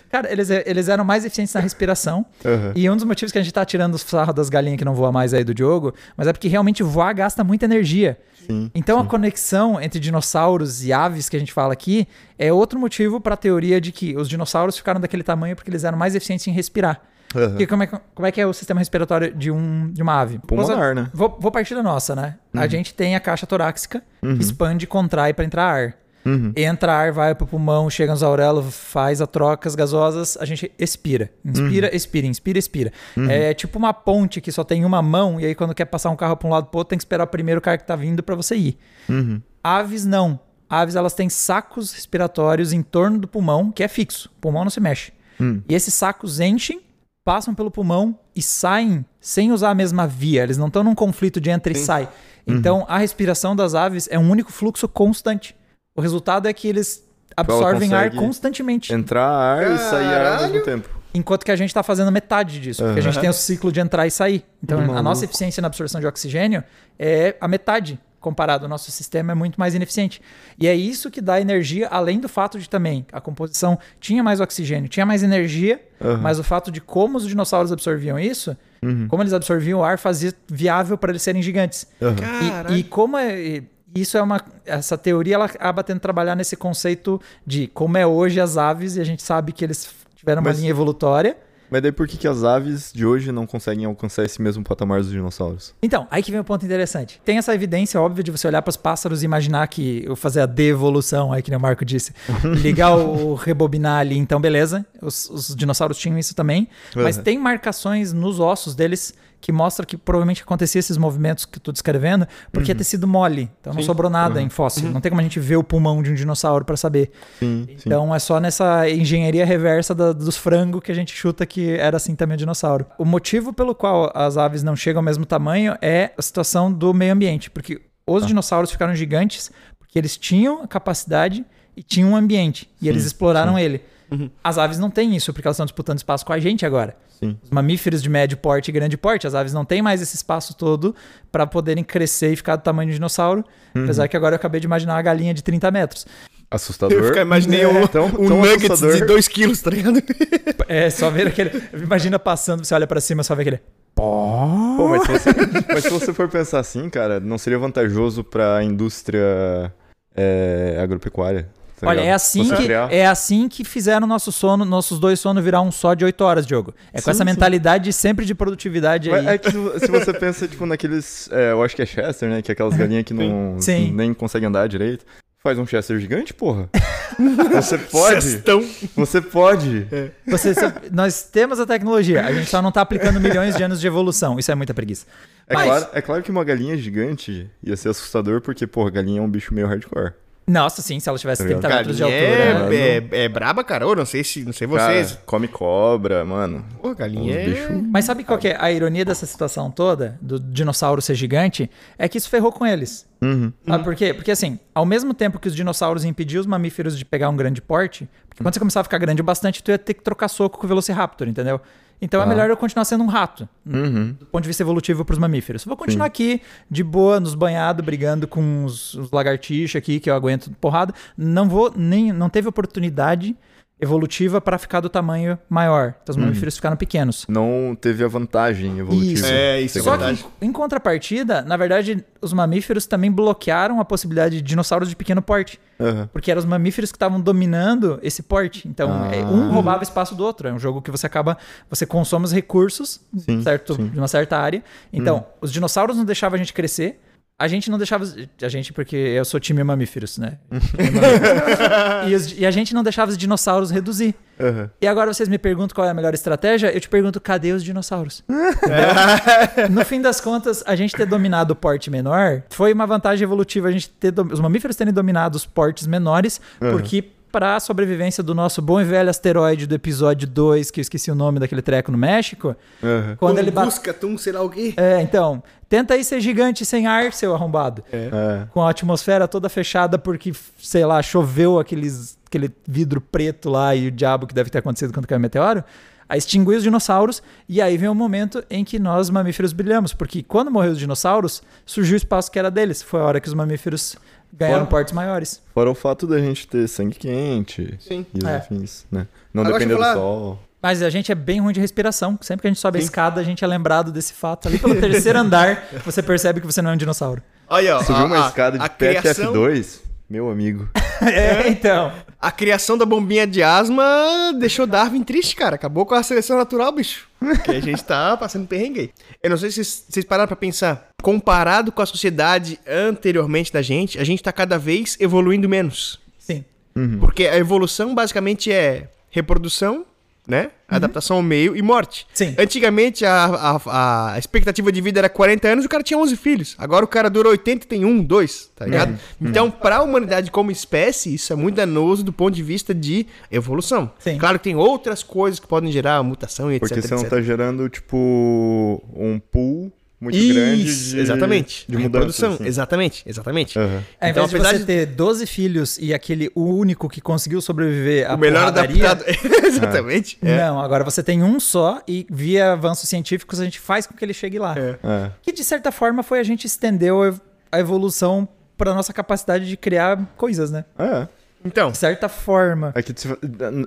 Cara, eles, eles eram mais eficientes na respiração. Aham. E um dos motivos que a gente tá tirando o sarro das galinhas que não voa mais aí do Diogo, mas é porque realmente voar gasta muita energia. Sim. Então a conexão entre dinossauros e aves que a gente fala aqui é outro motivo para a teoria de que os dinossauros ficaram daquele tamanho porque eles eram mais eficientes em respirar. Porque como é, que- como é que é o sistema respiratório de, um, de uma ave? Pulmonar, né? Vou, vou partir da nossa, né? A gente tem a caixa torácica, que expande e contrai para entrar ar. Uhum. Entra ar, vai pro pulmão, chega nos auréolos, faz a trocas gasosas, a gente expira. Inspira, expira, inspira, expira. É tipo uma ponte que só tem uma mão, e aí quando quer passar um carro para um lado pro outro, tem que esperar o primeiro carro que tá vindo para você ir. Uhum. Aves não. Aves elas têm sacos respiratórios em torno do pulmão, que é fixo. O pulmão não se mexe. Hum. E esses sacos enchem, passam pelo pulmão e saem sem usar a mesma via. Eles não estão num conflito de entra e sai. Então a respiração das aves é um único fluxo constante. O resultado é que eles absorvem ar constantemente. Entrar ar e sair ar ao mesmo tempo. Enquanto que a gente está fazendo metade disso. Porque a gente Aham. tem o ciclo de entrar e sair. Então, a nossa eficiência na absorção de oxigênio é a metade comparado. O nosso sistema é muito mais ineficiente. E é isso que dá energia, além do fato de também a composição tinha mais oxigênio, tinha mais energia, Aham. mas o fato de como os dinossauros absorviam isso, Uhum. como eles absorviam o ar, fazia viável para eles serem gigantes. Caralho. E, e como é. e Isso é uma. Essa teoria ela acaba tendo que trabalhar nesse conceito de como é hoje as aves, e a gente sabe que eles tiveram uma Mas- linha evolutória. Mas daí por que, que as aves de hoje não conseguem alcançar esse mesmo patamar dos dinossauros? Então, aí que vem o ponto interessante. Tem essa evidência óbvia de você olhar para os pássaros e imaginar que eu fazer a devolução, aí que nem o Marco disse, ligar o rebobinar ali, então beleza. Os, os dinossauros tinham isso também, mas Uhum. tem marcações nos ossos deles que mostram que provavelmente acontecia esses movimentos que eu tô descrevendo, porque é tecido mole, então não Sim. sobrou nada em fóssil. Não tem como a gente ver o pulmão de um dinossauro para saber. Sim, sim. Então é só nessa engenharia reversa da- dos frangos que a gente chuta que era assim também o dinossauro. O motivo pelo qual as aves não chegam ao mesmo tamanho é a situação do meio ambiente, porque os dinossauros ficaram gigantes porque eles tinham a capacidade e tinham um ambiente e eles exploraram ele. As aves não têm isso porque elas estão disputando espaço com a gente agora. Sim. Os mamíferos de médio porte e grande porte, as aves não têm mais esse espaço todo para poderem crescer e ficar do tamanho de dinossauro. Apesar que agora eu acabei de imaginar uma galinha de 30 metros. Assustador. Eu ficar, imaginei É, um, tão- um tão nugget assustador. de 2 quilos, tá ligado? É, só ver aquele. Imagina passando, você olha pra cima, só vê aquele. Pô, mas se, você, mas se você for pensar assim, cara, não seria vantajoso pra indústria é, agropecuária? Tá Olha, é assim, que, é assim que fizeram nosso sono, nossos dois sonos virar um só de 8 horas, Diogo. É com Sim, essa sim. mentalidade sempre de produtividade aí. É que se, você pensa, tipo, naqueles. é, eu acho que é Chester, né? Que é aquelas galinhas que não Sim. nem conseguem andar direito. Faz um Chester gigante, porra. Você pode. Cestão. Você pode. Você- você- nós temos a tecnologia, a gente só não tá aplicando milhões de anos de evolução. Isso é muita preguiça. É, Mas- claro, é claro que uma galinha gigante ia ser assustador, porque, porra, galinha é um bicho meio hardcore. Nossa, sim, se ela tivesse Tá 30 ligado? metros de altura. é, é, é braba, cara. Eu não sei se, não sei vocês. Cara, come cobra, mano. Pô, galinha é... Mas sabe qual que é a ironia dessa situação toda, do dinossauro ser gigante? É que isso ferrou com eles. Uhum. Sabe por quê? Porque assim, ao mesmo tempo que os dinossauros impediam os mamíferos de pegar um grande porte, porque quando você começava a ficar grande o bastante, tu ia ter que trocar soco com o Velociraptor, entendeu? Então é Ah. melhor eu continuar sendo um rato, Uhum. do ponto de vista evolutivo para os mamíferos. Vou continuar aqui, de boa, nos banhados, brigando com os, os lagartixas aqui, que eu aguento porrada. Não vou nem. Não teve oportunidade evolutiva para ficar do tamanho maior. Então os mamíferos ficaram pequenos. Não teve a vantagem evolutiva. Isso. É, isso é Só verdade. que, em contrapartida, na verdade, os mamíferos também bloquearam a possibilidade de dinossauros de pequeno porte. Aham. Porque eram os mamíferos que estavam dominando esse porte. Então, Ah. é, um roubava espaço do outro. É um jogo que você acaba. Você consome os recursos Sim, certo, sim. Uhum. de uma certa área. Então, os dinossauros não deixavam a gente crescer. A gente não deixava. A gente, porque eu sou time mamíferos, né? e, os- e a gente não deixava os dinossauros reduzir. Aham. E agora vocês me perguntam qual é a melhor estratégia, eu te pergunto, cadê os dinossauros? no fim das contas, a gente ter dominado o porte menor foi uma vantagem evolutiva a gente ter os mamíferos terem dominado os portes menores, porque para a sobrevivência do nosso bom e velho asteroide do episódio 2, que eu esqueci o nome daquele treco no México, Aham. quando ele bate Busca, tum, sei lá o quê. É, então, tenta aí ser gigante sem ar, seu arrombado. É. Com a atmosfera toda fechada porque, sei lá, choveu aqueles, aquele vidro preto lá e o diabo que deve ter acontecido quando caiu o meteoro. A extinguir os dinossauros, e aí vem o momento em que nós, mamíferos, brilhamos. Porque quando morreu os dinossauros, surgiu o espaço que era deles. Foi a hora que os mamíferos ganharam Fora- portes maiores. Fora o fato da gente ter sangue quente Sim. e os É. afins, né? Não Agora depender do falar- sol. Mas a gente é bem ruim de respiração. Sempre que a gente sobe a escada, a gente é lembrado desse fato. Ali pelo terceiro andar, você percebe que você não é um dinossauro. Olha, ó. Subiu a- uma a- escada de a PET criação- F2, meu amigo. É, então. A criação da bombinha de asma deixou Darwin triste, cara. Acabou com a seleção natural, bicho. Porque a gente tá passando perrengue. Eu não sei se vocês pararam pra pensar. Comparado com a sociedade anteriormente da gente, a gente tá cada vez evoluindo menos. Sim. Porque a evolução basicamente é reprodução, né? Adaptação ao meio e morte. Sim. Antigamente a, a, a expectativa de vida era 40 anos e o cara tinha 11 filhos. Agora o cara dura 80 e tem um, dois, tá ligado? Então, pra humanidade como espécie, isso é muito danoso do ponto de vista de evolução. Sim. Claro que tem outras coisas que podem gerar mutação e etc. Porque você não etc. tá gerando, tipo, um pool muito grande Isso, de, exatamente. de A mudança. reprodução. assim. Exatamente, exatamente. Ao Então, invés de apesar você de- ter 12 filhos e aquele o único que conseguiu sobreviver à O melhor adaptado. exatamente. É. Não, agora você tem um só e via avanços científicos a gente faz com que ele chegue lá. É. É. Que de certa forma foi a gente estendeu a ev- a evolução para nossa capacidade de criar coisas, né? É. Então, De certa forma. É que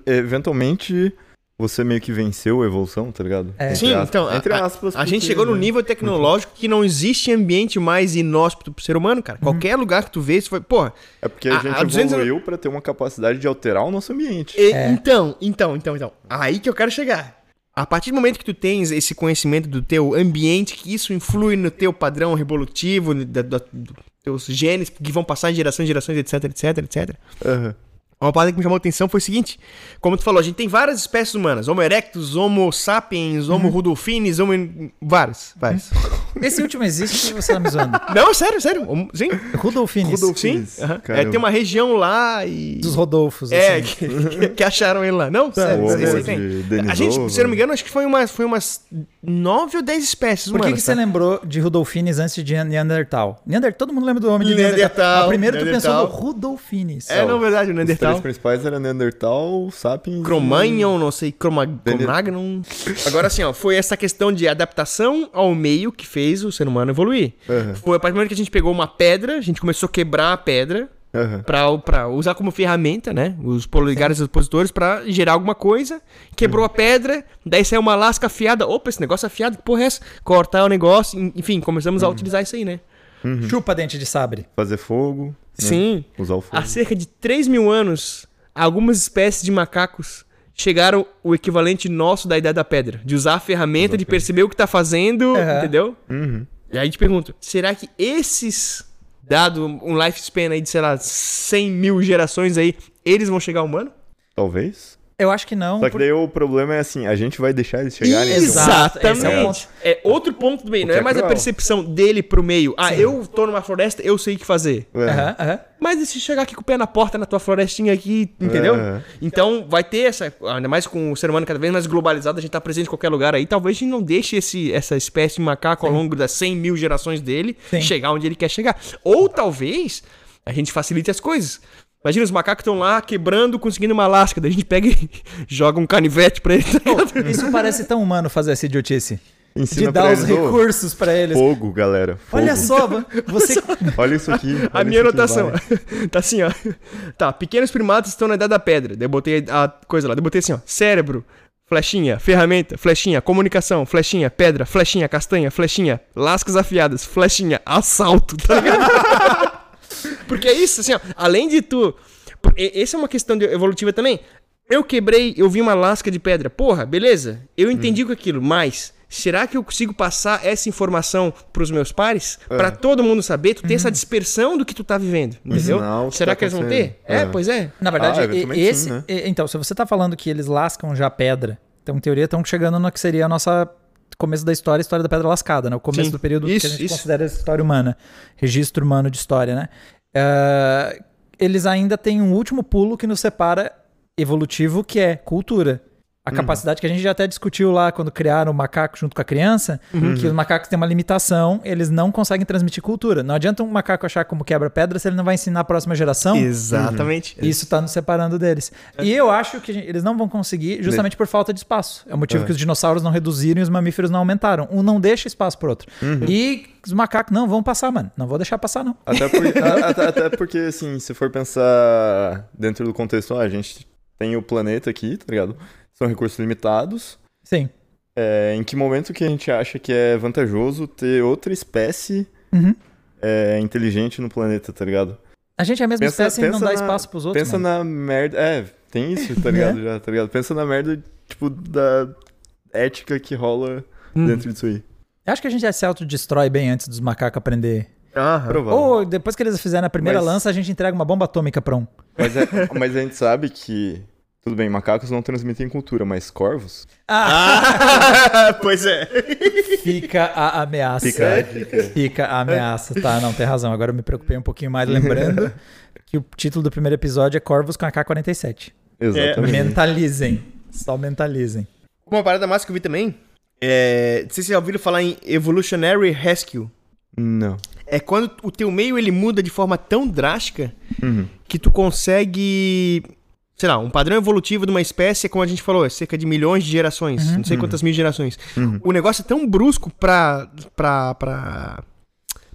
eventualmente você meio que venceu a evolução, tá ligado? É. Sim, aspas- então, a- entre a, aspas. a gente chegou num né? nível tecnológico que não existe ambiente mais inóspito pro ser humano, cara. Qualquer lugar que tu vê, isso foi, porra. É porque a, a- gente a 200 evoluiu pra ter uma capacidade de alterar o nosso ambiente. e- É. Então, então, então, então. Aí que eu quero chegar. A partir do momento que tu tens esse conhecimento do teu ambiente, que isso influi no teu padrão revolutivo, no- da, da- dos teus genes que vão passar de gerações em gerações, etc, etc, etc. Aham. Uma parada que me chamou a atenção foi o seguinte: como tu falou, a gente tem várias espécies humanas: Homo erectus, Homo sapiens, Homo rudolfinis, Homo. Vários, vários. Esse último existe você tá me zoando. Não, sério, sério. Homo- Sim. Rudolfinis. Rudolf- Sim. Aham. É, tem uma região lá e. Dos Rodolfos. É, assim. que, que acharam ele lá. Não, sério, o esse aí tem. A gente, se eu não me engano, acho que foi umas, foi umas nove ou dez espécies Por que, humanas. que você tá? lembrou de Rudolfinis antes de Neandertal? Neandertal, todo mundo lembra do homem de Neandertal. Neandertal, Mas primeiro tu pensou no Neandertal. Rudolfinis. É, não, verdade, o Neandertal. Três principais eram Neandertal, Sapiens Cromagnon, não sei, Croma, Cromagnon. Agora assim, ó, foi essa questão de adaptação ao meio que fez o ser humano evoluir. Aham. Foi a partir do momento que a gente pegou uma pedra, a gente começou a quebrar a pedra. Aham. pra, pra usar como ferramenta, né? Os polegares e os opositores pra gerar alguma coisa. Quebrou a pedra, daí saiu uma lasca afiada. Opa, esse negócio é afiado, que porra é essa? Cortar o negócio, en- enfim, começamos a utilizar isso aí, né? Chupa dente de sabre. Fazer fogo. Né? Sim. Usar o fogo. Há cerca de 3 mil anos, algumas espécies de macacos chegaram o equivalente nosso da Idade da Pedra. De usar a ferramenta, de perceber o que tá fazendo, Aham. entendeu? Uhum. E aí te pergunto, será que esses, dado um lifespan aí de, sei lá, 100 mil gerações aí, eles vão chegar ao humano? Talvez. Eu acho que não. Só que por- daí o problema é assim, a gente vai deixar eles chegarem. Exato. esse é Exatamente. ponto. É outro ponto do meio, não é é mais a cruel. percepção dele pro meio. Ah, Sim. eu tô numa floresta, eu sei o que fazer. É. Aham, aham. Mas e se chegar aqui com o pé na porta na tua florestinha aqui, entendeu? É. Então vai ter essa, ainda mais com o ser humano cada vez mais globalizado, a gente tá presente em qualquer lugar aí, talvez a gente não deixe esse, essa espécie de macaco ao longo das 100 mil gerações dele Sim. chegar onde ele quer chegar. Ou talvez a gente facilite as coisas. Imagina, os macacos estão lá quebrando, conseguindo uma lasca, daí a gente pega e joga um canivete pra ele. tá ligado? Isso parece tão humano fazer essa idiotice. Ensina de dar pra os eles, recursos pra eles. Fogo, galera. Fogo. Olha só, você. Olha isso aqui. A olha minha isso aqui, anotação. tá assim, ó. Tá, pequenos primatas estão na idade da pedra. Daí eu botei a coisa lá. Daí eu botei assim, ó. Cérebro, flechinha, ferramenta, flechinha, comunicação, flechinha, pedra, flechinha, castanha, flechinha, lascas afiadas, flechinha, assalto, tá ligado? Porque é isso, assim, ó. Além de tu. Essa é uma questão de- evolutiva também. Eu quebrei, eu vi uma lasca de pedra. Porra, beleza. Eu entendi com aquilo, mas será que eu consigo passar essa informação pros meus pares? É. Pra todo mundo saber, tu ter Uhum. essa dispersão do que tu tá vivendo, entendeu? Ensinar o que Será tá que eles vão ter? É, É. pois é. Na verdade, Ah, esse. sim, né? Então, se você tá falando que eles lascam já pedra, então, em teoria, estão chegando no que seria a nossa começo da história, a história da pedra lascada, né? O começo Sim. do período Isso, que a gente isso. considera história humana, registro humano de história, né? Ah, eles ainda têm um último pulo que nos separa evolutivo, que é cultura. A capacidade que a gente já até discutiu lá quando criaram o macaco junto com a criança, que os macacos têm uma limitação, eles não conseguem transmitir cultura. Não adianta um macaco achar como quebra pedra se ele não vai ensinar a próxima geração. Exatamente. Isso tá nos separando deles. E eu acho que gente- eles não vão conseguir justamente por falta de espaço. É o motivo que os dinossauros não reduziram e os mamíferos não aumentaram. Um não deixa espaço pro outro. E os macacos não vão passar, mano. Não vou deixar passar, não. Até, por- a- até- até porque, assim, se for pensar dentro do contexto, ah, a gente tem o planeta aqui, tá ligado? São recursos limitados. Sim. É, em que momento que a gente acha que é vantajoso ter outra espécie Uhum. é, inteligente no planeta, tá ligado? A gente é a mesma Pensa- espécie e não pensa dá na- espaço pros outros. Pensa mano. na merda. É, tem isso, tá ligado? Já, tá ligado? Pensa na merda, tipo, da ética que rola Hum. dentro disso aí. Eu acho que a gente já se autodestrói bem antes dos macacos aprender. Provável. Ou depois que eles fizerem a primeira Mas- lança, a gente entrega uma bomba atômica pra um. Mas, é- mas a gente sabe que. Tudo bem, macacos não transmitem cultura, mas corvos. Ah, pois é. Fica a ameaça. Fica a dica. Fica a ameaça. Tá, não, tem razão. Agora eu me preocupei um pouquinho mais, lembrando que o título do primeiro episódio é Corvos com AK-47. Exatamente. Mentalizem. Só mentalizem. Uma parada massa que eu vi também, é... não sei se vocês já ouviram falar em Evolutionary Rescue. Não. É quando o teu meio ele muda de forma tão drástica Uhum. que tu consegue, sei lá, um padrão evolutivo de uma espécie, como a gente falou, é cerca de milhões de gerações, não sei quantas mil gerações. O negócio é tão brusco pra, pra, pra,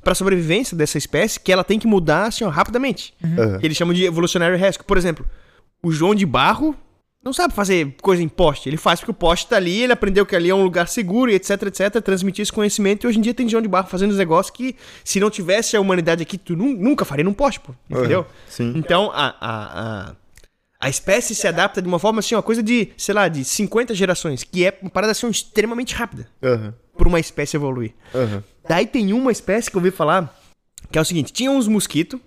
pra sobrevivência dessa espécie que ela tem que mudar assim, ó, rapidamente. Aham. Que eles chamam de evolutionary rescue. Por exemplo, o João de Barro não sabe fazer coisa em poste. Ele faz porque o poste tá ali, ele aprendeu que ali é um lugar seguro e etc, etc, transmitir esse conhecimento. E hoje em dia tem João de Barro fazendo os negócios que, se não tivesse a humanidade aqui, tu nu- nunca faria num poste, pô. Entendeu? Sim. Então, a, a, a, a espécie se adapta de uma forma assim, uma coisa de, sei lá, de 50 gerações, que é uma parada assim extremamente rápida Aham. por uma espécie evoluir. Aham. Daí tem uma espécie que eu ouvi falar, que é o seguinte, tinha uns mosquitos,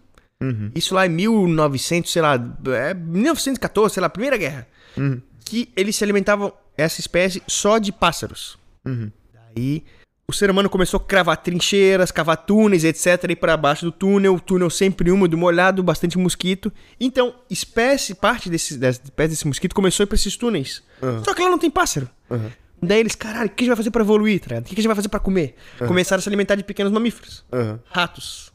Uhum. isso lá em 1900, sei lá, é, 1914, sei lá, Primeira Guerra, Uhum. que eles se alimentavam, essa espécie, só de pássaros. Uhum. Daí o ser humano começou a cravar trincheiras, cavar túneis, etc, ir para baixo do túnel, o túnel sempre úmido, molhado, bastante mosquito. Então, espécie, parte desse, espécie desse mosquito começou a ir pra esses túneis. Uhum. Só que lá não tem pássaro. Uhum. Daí eles, caralho, o que a gente vai fazer pra evoluir, tá? O que a gente vai fazer pra comer? Começaram a se alimentar de pequenos mamíferos. Ratos.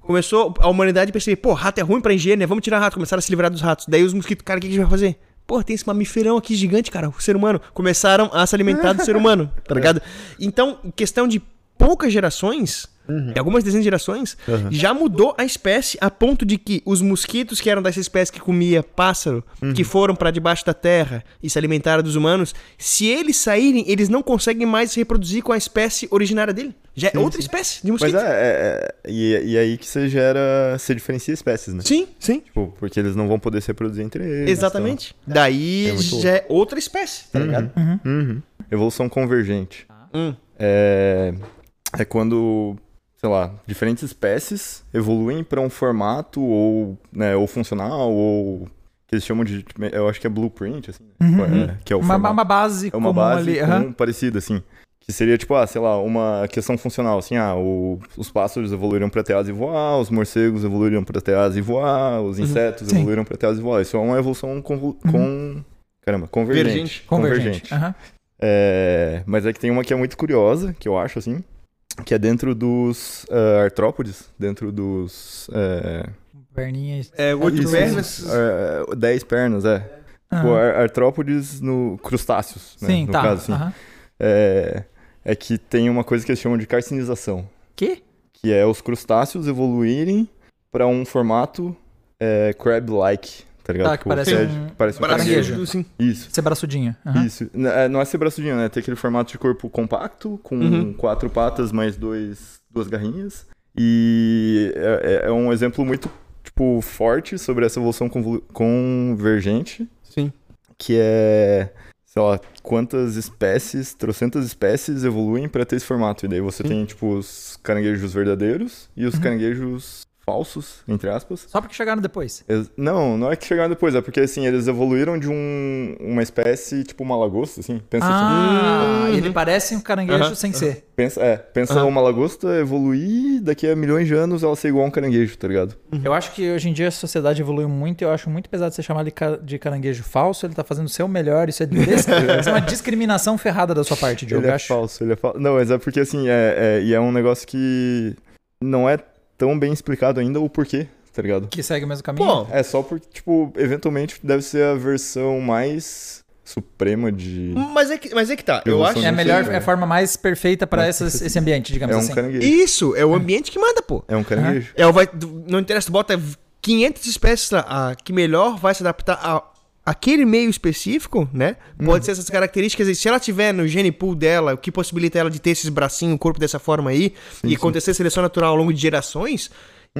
Começou a humanidade a perceber, pô, rato é ruim pra higiene, né? Vamos tirar rato. Começaram a se livrar dos ratos. Daí os mosquitos, cara, o que a gente vai fazer? Pô, tem esse mamíferão aqui gigante, cara, o ser humano. Começaram a se alimentar do ser humano, tá ligado? Então, em questão de poucas gerações, Uhum. de algumas dezenas de gerações, já mudou a espécie a ponto de que os mosquitos que eram dessa espécie que comia pássaro, Uhum. que foram pra debaixo da terra e se alimentaram dos humanos, se eles saírem, eles não conseguem mais se reproduzir com a espécie originária dele. Já é outra espécie de Mas mosquito. é, é, é- e, e aí que você gera. Você diferencia espécies, né? Sim, sim. Tipo, porque eles não vão poder se reproduzir entre eles. Exatamente. Daí É muito já é outra espécie, tá ligado? então. Uhum. Evolução convergente. Hum. É, é quando, sei lá, diferentes espécies evoluem para um formato ou, né, ou funcional ou que eles chamam de, eu acho que é blueprint, assim, Uhum. é, que é o Uma, formato. uma base é uma base ali. comum aham. parecida, assim. Que seria, tipo, ah, sei lá, uma questão funcional, assim, ah, o- os pássaros evoluíram para ter asas e voar, os morcegos evoluíram para ter asas e voar, os insetos Sim. evoluíram para ter asas e voar. Isso é uma evolução com... com caramba, convergente. Convergente. Convergente. É, mas é que tem uma que é muito curiosa, que eu acho, assim, que é dentro dos ah, artrópodes, dentro dos... É, Perninhas. É, oito isso, pernas. é, dez pernas, é. Ar- artrópodes no crustáceos, né, Sim, no tá. caso, assim. aham. É, é que tem uma coisa que eles chamam de carcinização, Que? que é os crustáceos evoluírem para um formato é, crab-like, tá ligado? Tá, que parece é- um parece um caranguejo. caranguejo. Sim. Isso. Ser braçudinho. aham. Isso. É, Não é ser braçudinho, né? Ter aquele formato de corpo compacto, com Uhum. quatro patas mais dois, duas garrinhas. E é, é- é um exemplo muito, tipo, forte sobre essa evolução convergente, Sim. que é... sei lá, quantas espécies, trocentas espécies evoluem pra ter esse formato. E daí você tem, tipo, os caranguejos verdadeiros e os caranguejos falsos, entre aspas. Só porque chegaram depois. Ex- Não, não é que chegaram depois, é porque assim, eles evoluíram de um, uma espécie tipo uma lagosta, assim. Pensa, Ah, Uhum. ele parece um caranguejo sem ser. pensa, é, pensa Aham. uma lagosta evoluir daqui a milhões de anos ela ser igual a um caranguejo, tá ligado? Eu acho que hoje em dia a sociedade evoluiu muito e eu acho muito pesado você chamar ele ca- de caranguejo falso. Ele tá fazendo o seu melhor. Isso é, isso é uma discriminação ferrada da sua parte, Diogo. ele é acho. falso, ele é falso. Não, mas é porque assim, é, é- e é um negócio que não é tão bem explicado ainda o porquê, tá ligado? Que segue o mesmo caminho. Pô, É só porque, tipo, eventualmente deve ser a versão mais suprema de. mas é que, mas é que tá. Eu acho é a melhor, é a forma mais perfeita para esse ambiente, digamos É um assim. caranguejo. Isso, é o ambiente que manda, pô. É um caranguejo. É, o vai, não interessa, tu bota 500 espécies a, que melhor vai se adaptar a aquele meio específico, né? Pode ser essas características, e se ela tiver no gene pool dela, o que possibilita ela de ter esses bracinhos, o corpo dessa forma aí, e acontecer seleção natural ao longo de gerações,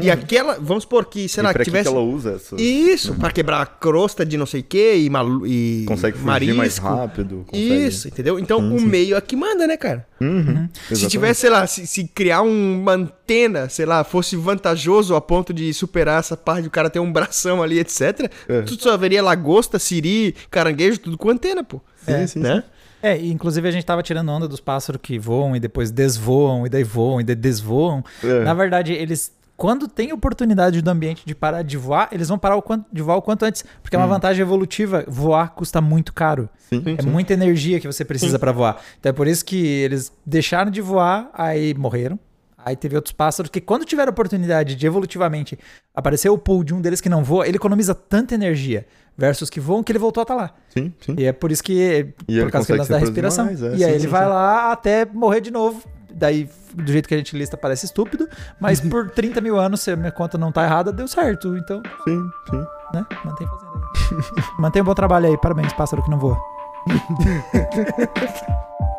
e aquela, vamos supor que, sei e lá, pra que tivesse... que ela usa essa? Isso, pra quebrar a crosta de não sei o que e, malu... e Consegue fugir marisco. mais rápido. Consegue... Isso, entendeu? Então Sim, o sim. meio é que manda, né, cara? Uhum, Se exatamente. tivesse, sei lá, se, se criar uma antena, sei lá, fosse vantajoso a ponto de superar essa parte do cara ter um bração ali, etc., É. tu só veria lagosta, siri, caranguejo, tudo com antena, pô. Sim, sim, né? É, e inclusive a gente tava tirando onda dos pássaros que voam e depois desvoam, e daí voam e daí desvoam. É. Na verdade, eles, quando tem oportunidade do ambiente de parar de voar, eles vão parar o quanto, de voar o quanto antes. Porque é uma vantagem evolutiva. Voar custa muito caro. Sim, É muita energia que você precisa pra voar. Então é por isso que eles deixaram de voar, aí morreram. Aí teve outros pássaros que, quando tiver a oportunidade de evolutivamente aparecer o pool de um deles que não voa, ele economiza tanta energia versus que voam que ele voltou a estar lá. sim, sim. E é por isso que, E por ele causa que ele da respiração. mais, é, e sim, aí ele sim, vai sim. lá até morrer de novo. Daí, do jeito que a gente lista, parece estúpido. Mas por 30 mil anos, se a minha conta não tá errada, deu certo. Então, Sim, sim. né? Mantém fazendo aí. Mantém um bom trabalho aí. Parabéns, pássaro que não voa.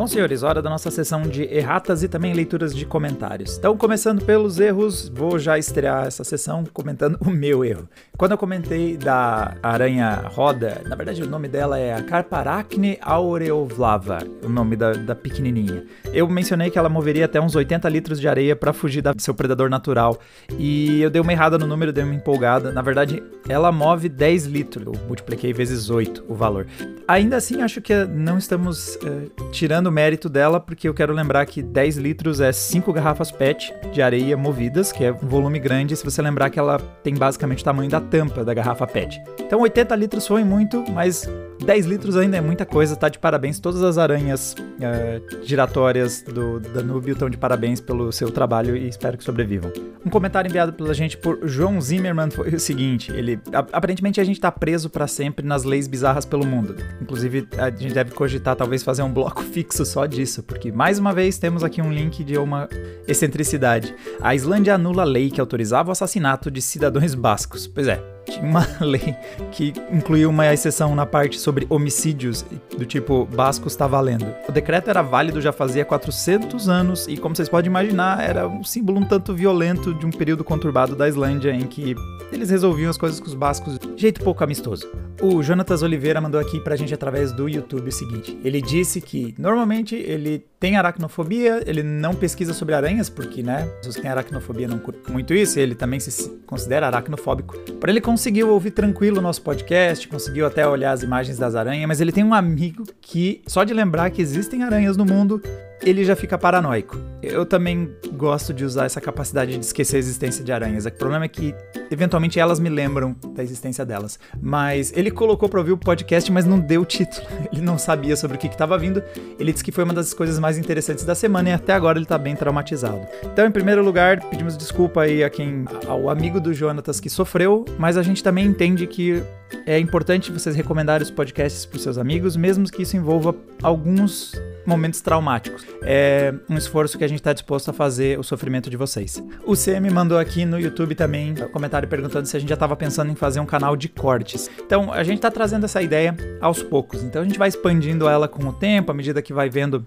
Bom, senhores, hora da nossa sessão de erratas e também leituras de comentários. Então, começando pelos erros, vou já estrear essa sessão comentando o meu erro. Quando eu comentei da aranha roda, na verdade o nome dela é a Carparacne aureovlava, o nome da, da pequenininha. Eu mencionei que ela moveria até uns 80 litros de areia para fugir do seu predador natural. E eu dei uma errada no número, dei uma empolgada. Na verdade, ela move 10 litros. Eu multipliquei vezes 8 o valor. Ainda assim, acho que não estamos eh, tirando o mérito dela, porque eu quero lembrar que 10 litros é 5 garrafas PET de areia movidas, que é um volume grande, se você lembrar que ela tem basicamente o tamanho da tampa da garrafa PET. Então 80 litros foi muito, mas 10 litros ainda é muita coisa, tá de parabéns. Todas as aranhas eh, giratórias do Danúbio estão de parabéns pelo seu trabalho e espero que sobrevivam. Um comentário enviado pela gente por João Zimmermann foi o seguinte: ele aparentemente a gente tá preso para sempre nas leis bizarras pelo mundo. Inclusive, a gente deve cogitar talvez fazer um bloco fixo só disso, porque mais uma vez temos aqui um link de uma excentricidade. A Islândia anula a lei que autorizava o assassinato de cidadãos bascos. Pois é, tinha uma lei que incluiu uma exceção na parte sobre homicídios do tipo bascos está valendo. O decreto era válido já fazia 400 anos e, como vocês podem imaginar, era um símbolo um tanto violento de um período conturbado da Islândia em que eles resolviam as coisas com os bascos de jeito pouco amistoso. O Jonatas Oliveira mandou aqui pra gente através do YouTube o seguinte: ele disse que normalmente ele tem aracnofobia, ele não pesquisa sobre aranhas, porque, né, as pessoas que têm aracnofobia não curtem muito isso, ele também se considera aracnofóbico. Porém, ele conseguiu ouvir tranquilo o nosso podcast, conseguiu até olhar as imagens das aranhas, mas ele tem um amigo que, só de lembrar que existem aranhas no mundo, ele já fica paranoico. Eu também gosto de usar essa capacidade de esquecer a existência de aranhas. O problema é que, eventualmente, elas me lembram da existência delas. Mas ele colocou pra ouvir o podcast, mas não deu o título. Ele não sabia sobre o que estava vindo. Ele disse que foi uma das coisas mais interessantes da semana e até agora ele tá bem traumatizado. Então, em primeiro lugar, pedimos desculpa aí a quem, ao amigo do Jonatas que sofreu, mas a gente também entende que é importante vocês recomendarem os podcasts para seus amigos, mesmo que isso envolva alguns momentos traumáticos. É um esforço que a gente está disposto a fazer o sofrimento de vocês. O CM mandou aqui no YouTube também um comentário perguntando se a gente já estava pensando em fazer um canal de cortes. Então, a gente está trazendo essa ideia aos poucos. Então, a gente vai expandindo ela com o tempo, à medida que vai vendo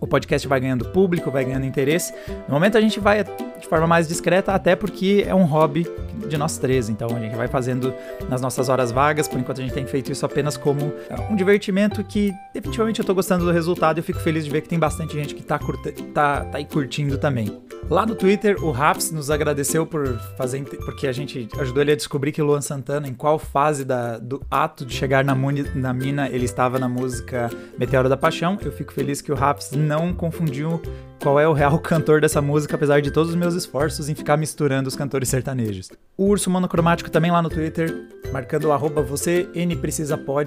o podcast vai ganhando público, vai ganhando interesse. No momento a gente vai de forma mais discreta, até porque é um hobby de nós três. Então a gente vai fazendo nas nossas horas vagas. Por enquanto a gente tem feito isso apenas como um divertimento que definitivamente eu tô gostando do resultado e eu fico feliz de ver que tem bastante gente que tá, curta, tá, tá aí curtindo também. Lá no Twitter, o Raps nos agradeceu por fazer, porque a gente ajudou ele a descobrir que Luan Santana, em qual fase da, do ato de chegar na, muni, na mina, ele estava na música Meteoro da Paixão. Eu fico feliz que o Raps não confundiu qual é o real cantor dessa música, apesar de todos os meus esforços em ficar misturando os cantores sertanejos. O Urso Monocromático também lá no Twitter, marcando o arroba você,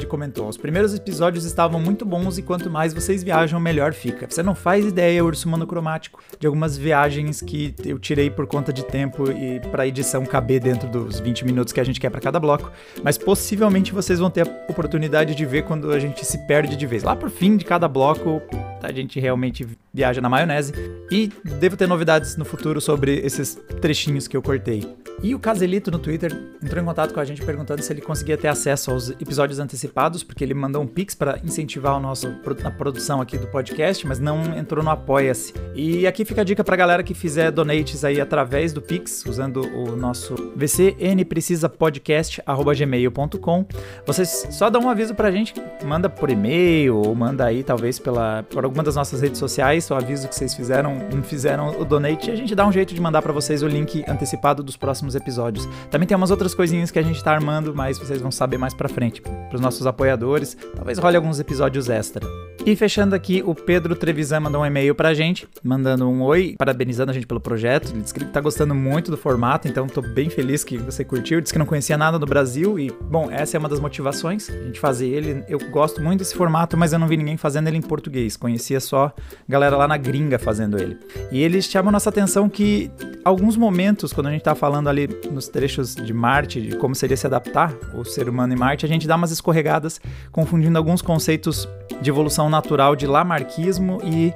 comentou. Os primeiros episódios estavam muito bons e quanto mais vocês viajam, melhor fica. Você não faz ideia, Urso Monocromático, de algumas viagens que eu tirei por conta de tempo e pra edição caber dentro dos 20 minutos que a gente quer para cada bloco, mas possivelmente vocês vão ter a oportunidade de ver quando a gente se perde de vez. Lá por fim de cada bloco, a gente realmente viaja na maionese e devo ter novidades no futuro sobre esses trechinhos que eu cortei. E o Caselito no Twitter entrou em contato com a gente perguntando se ele conseguia ter acesso aos episódios antecipados, porque ele mandou um pix para incentivar o nosso a produção aqui do podcast, mas não entrou no Apoia-se. E aqui fica a dica pra galera que fizer donates aí através do pix, usando o nosso vcnprecisapodcast@gmail.com. Vocês só dão um aviso pra gente, manda por e-mail ou manda aí talvez pela por alguma das nossas redes sociais, o aviso que vocês fizeram, não fizeram o donate, e a gente dá um jeito de mandar para vocês o link antecipado dos próximos episódios. Também tem umas outras coisinhas que a gente tá armando, mas vocês vão saber mais pra frente. Pros nossos apoiadores, talvez role alguns episódios extra. E fechando aqui, o Pedro Trevisan mandou um e-mail pra gente, mandando um oi, parabenizando a gente pelo projeto. Ele disse que tá gostando muito do formato, então tô bem feliz que você curtiu. Disse que não conhecia nada do Brasil e, bom, essa é uma das motivações, a gente fazer ele. Eu gosto muito desse formato, mas eu não vi ninguém fazendo ele em português. Conhecia só galera lá na gringa fazendo ele. E eles chamam nossa atenção que alguns momentos, quando a gente tá falando ali nos trechos de Marte, de como seria se adaptar o ser humano em Marte, a gente dá umas escorregadas, confundindo alguns conceitos de evolução natural de Lamarckismo e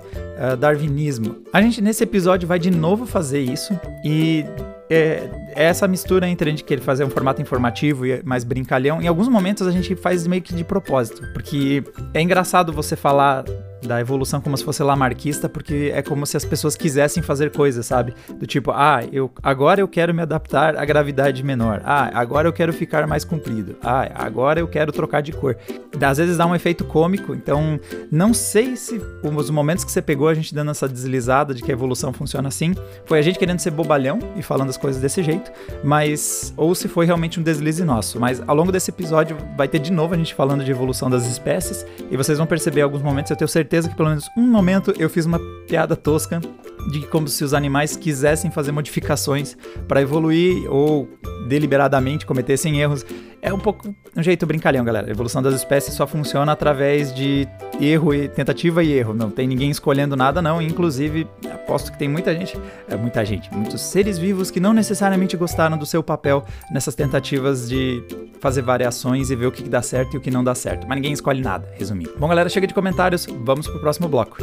uh, Darwinismo. A gente nesse episódio vai de novo fazer isso e é, é essa mistura entre a gente querer fazer um formato informativo e mais brincalhão. Em alguns momentos a gente faz meio que de propósito, porque é engraçado você falar da evolução como se fosse lamarquista, porque é como se as pessoas quisessem fazer coisas, sabe? Do tipo, ah, eu agora eu quero me adaptar à gravidade menor. Ah, agora eu quero ficar mais comprido. Ah, agora eu quero trocar de cor. Às vezes dá um efeito cômico, então não sei se os momentos que você pegou a gente dando essa deslizada de que a evolução funciona assim, foi a gente querendo ser bobalhão e falando as coisas desse jeito, mas ou se foi realmente um deslize nosso. Mas ao longo desse episódio vai ter de novo a gente falando de evolução das espécies e vocês vão perceber alguns momentos, eu tenho certeza certeza que pelo menos um momento eu fiz uma piada tosca de como se os animais quisessem fazer modificações para evoluir ou deliberadamente cometessem erros. É um pouco um jeito brincalhão, galera. A evolução das espécies só funciona através de erro e tentativa e erro. Não tem ninguém escolhendo nada, não. Inclusive, aposto que tem muita gente, é, muita gente, muitos seres vivos que não necessariamente gostaram do seu papel nessas tentativas de fazer variações e ver o que dá certo e o que não dá certo. Mas ninguém escolhe nada, resumindo. Bom, galera, chega de comentários. Vamos pro próximo bloco.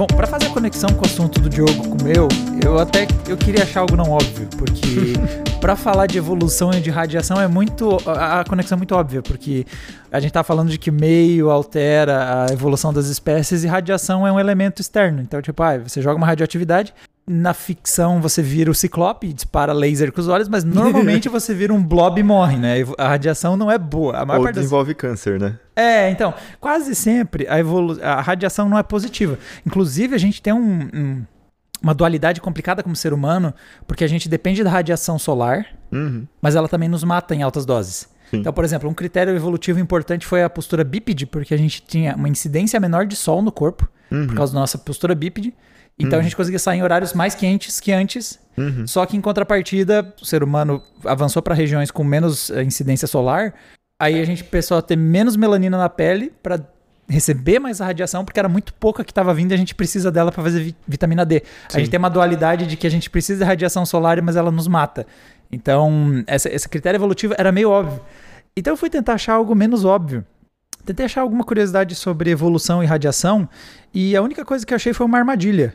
Bom, para fazer a conexão com o assunto do Diogo com o meu, eu até eu queria achar algo não óbvio, porque para falar de evolução e de radiação é muito a, conexão é muito óbvia, porque a gente tá falando de que meio altera a evolução das espécies e radiação é um elemento externo. Então, tipo, ah, você joga uma radioatividade, na ficção você vira o ciclope e dispara laser com os olhos, mas normalmente você vira um blob e morre, né? A radiação não é boa. A maior Ou desenvolve das... câncer, né? É, então, quase sempre a, evolu... a radiação não é positiva. Inclusive, a gente tem um, um, uma dualidade complicada como ser humano, porque a gente depende da radiação solar, uhum. mas ela também nos mata em altas doses. Sim. Então, por exemplo, um critério evolutivo importante foi a postura bípede, porque a gente tinha uma incidência menor de sol no corpo, uhum. por causa da nossa postura bípede. Então uhum. a gente conseguia sair em horários mais quentes que antes. Uhum. Só que em contrapartida, o ser humano avançou para regiões com menos eh, incidência solar. Aí a gente começou a ter menos melanina na pele para receber mais a radiação, porque era muito pouca que estava vindo e a gente precisa dela para fazer vi vitamina D. Sim. A gente tem uma dualidade de que a gente precisa de radiação solar, mas ela nos mata. Então, essa, esse critério evolutivo era meio óbvio. Então eu fui tentar achar algo menos óbvio. Tentei achar alguma curiosidade sobre evolução e radiação, e a única coisa que eu achei foi uma armadilha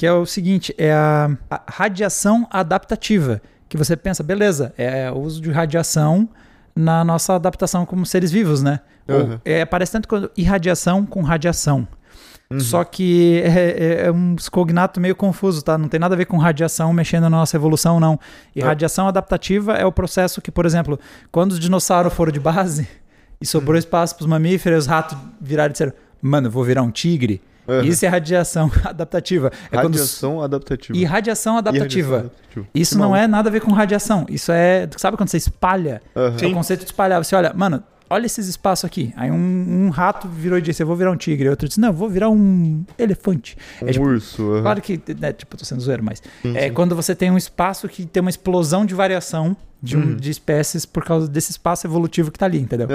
que é o seguinte, é a, a radiação adaptativa, que você pensa, beleza, é o uso de radiação na nossa adaptação como seres vivos, né? Ou, Uhum. é, parece tanto quando irradiação com radiação. Uhum. Só que é, é- é um cognato meio confuso, tá? Não tem nada a ver com radiação mexendo na nossa evolução, não. E É. radiação adaptativa é o processo que, por exemplo, quando os dinossauros foram de base e sobrou Uhum. espaço para os mamíferos, os ratos viraram e disseram, mano, eu vou virar um tigre. Uhum. Isso é radiação adaptativa. É quando Radiação adaptativa. E radiação adaptativa. Irradiação adaptativa. Isso Que não é nada a ver com radiação. Isso é. Sabe quando você espalha? Aham. É o conceito de espalhar. Você olha, mano, olha esses espaços aqui. Aí um, um rato virou e disse: Eu vou virar um tigre. Outro disse: Não, eu vou virar um elefante. Um É tipo- urso. aham. Claro que, né, tipo, tô sendo zoeiro, mas. Sim, É sim. quando você tem um espaço que tem uma explosão de variação de, um- Uhum. de espécies por causa desse espaço evolutivo que tá ali, entendeu?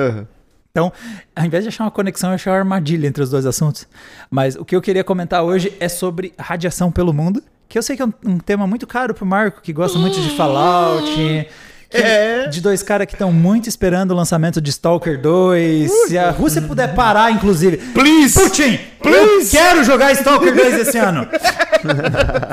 Aham. Ao invés de achar uma conexão, eu achei uma armadilha entre os dois assuntos. Mas o que eu queria comentar hoje é sobre radiação pelo mundo, que eu sei que é um, um tema muito caro pro Marco, que gosta muito de Fallout. É. De dois caras que estão muito esperando o lançamento de Stalker 2. Se a Rússia puder parar, inclusive. Please! Putin! Eu quero jogar Stalker 2 esse ano!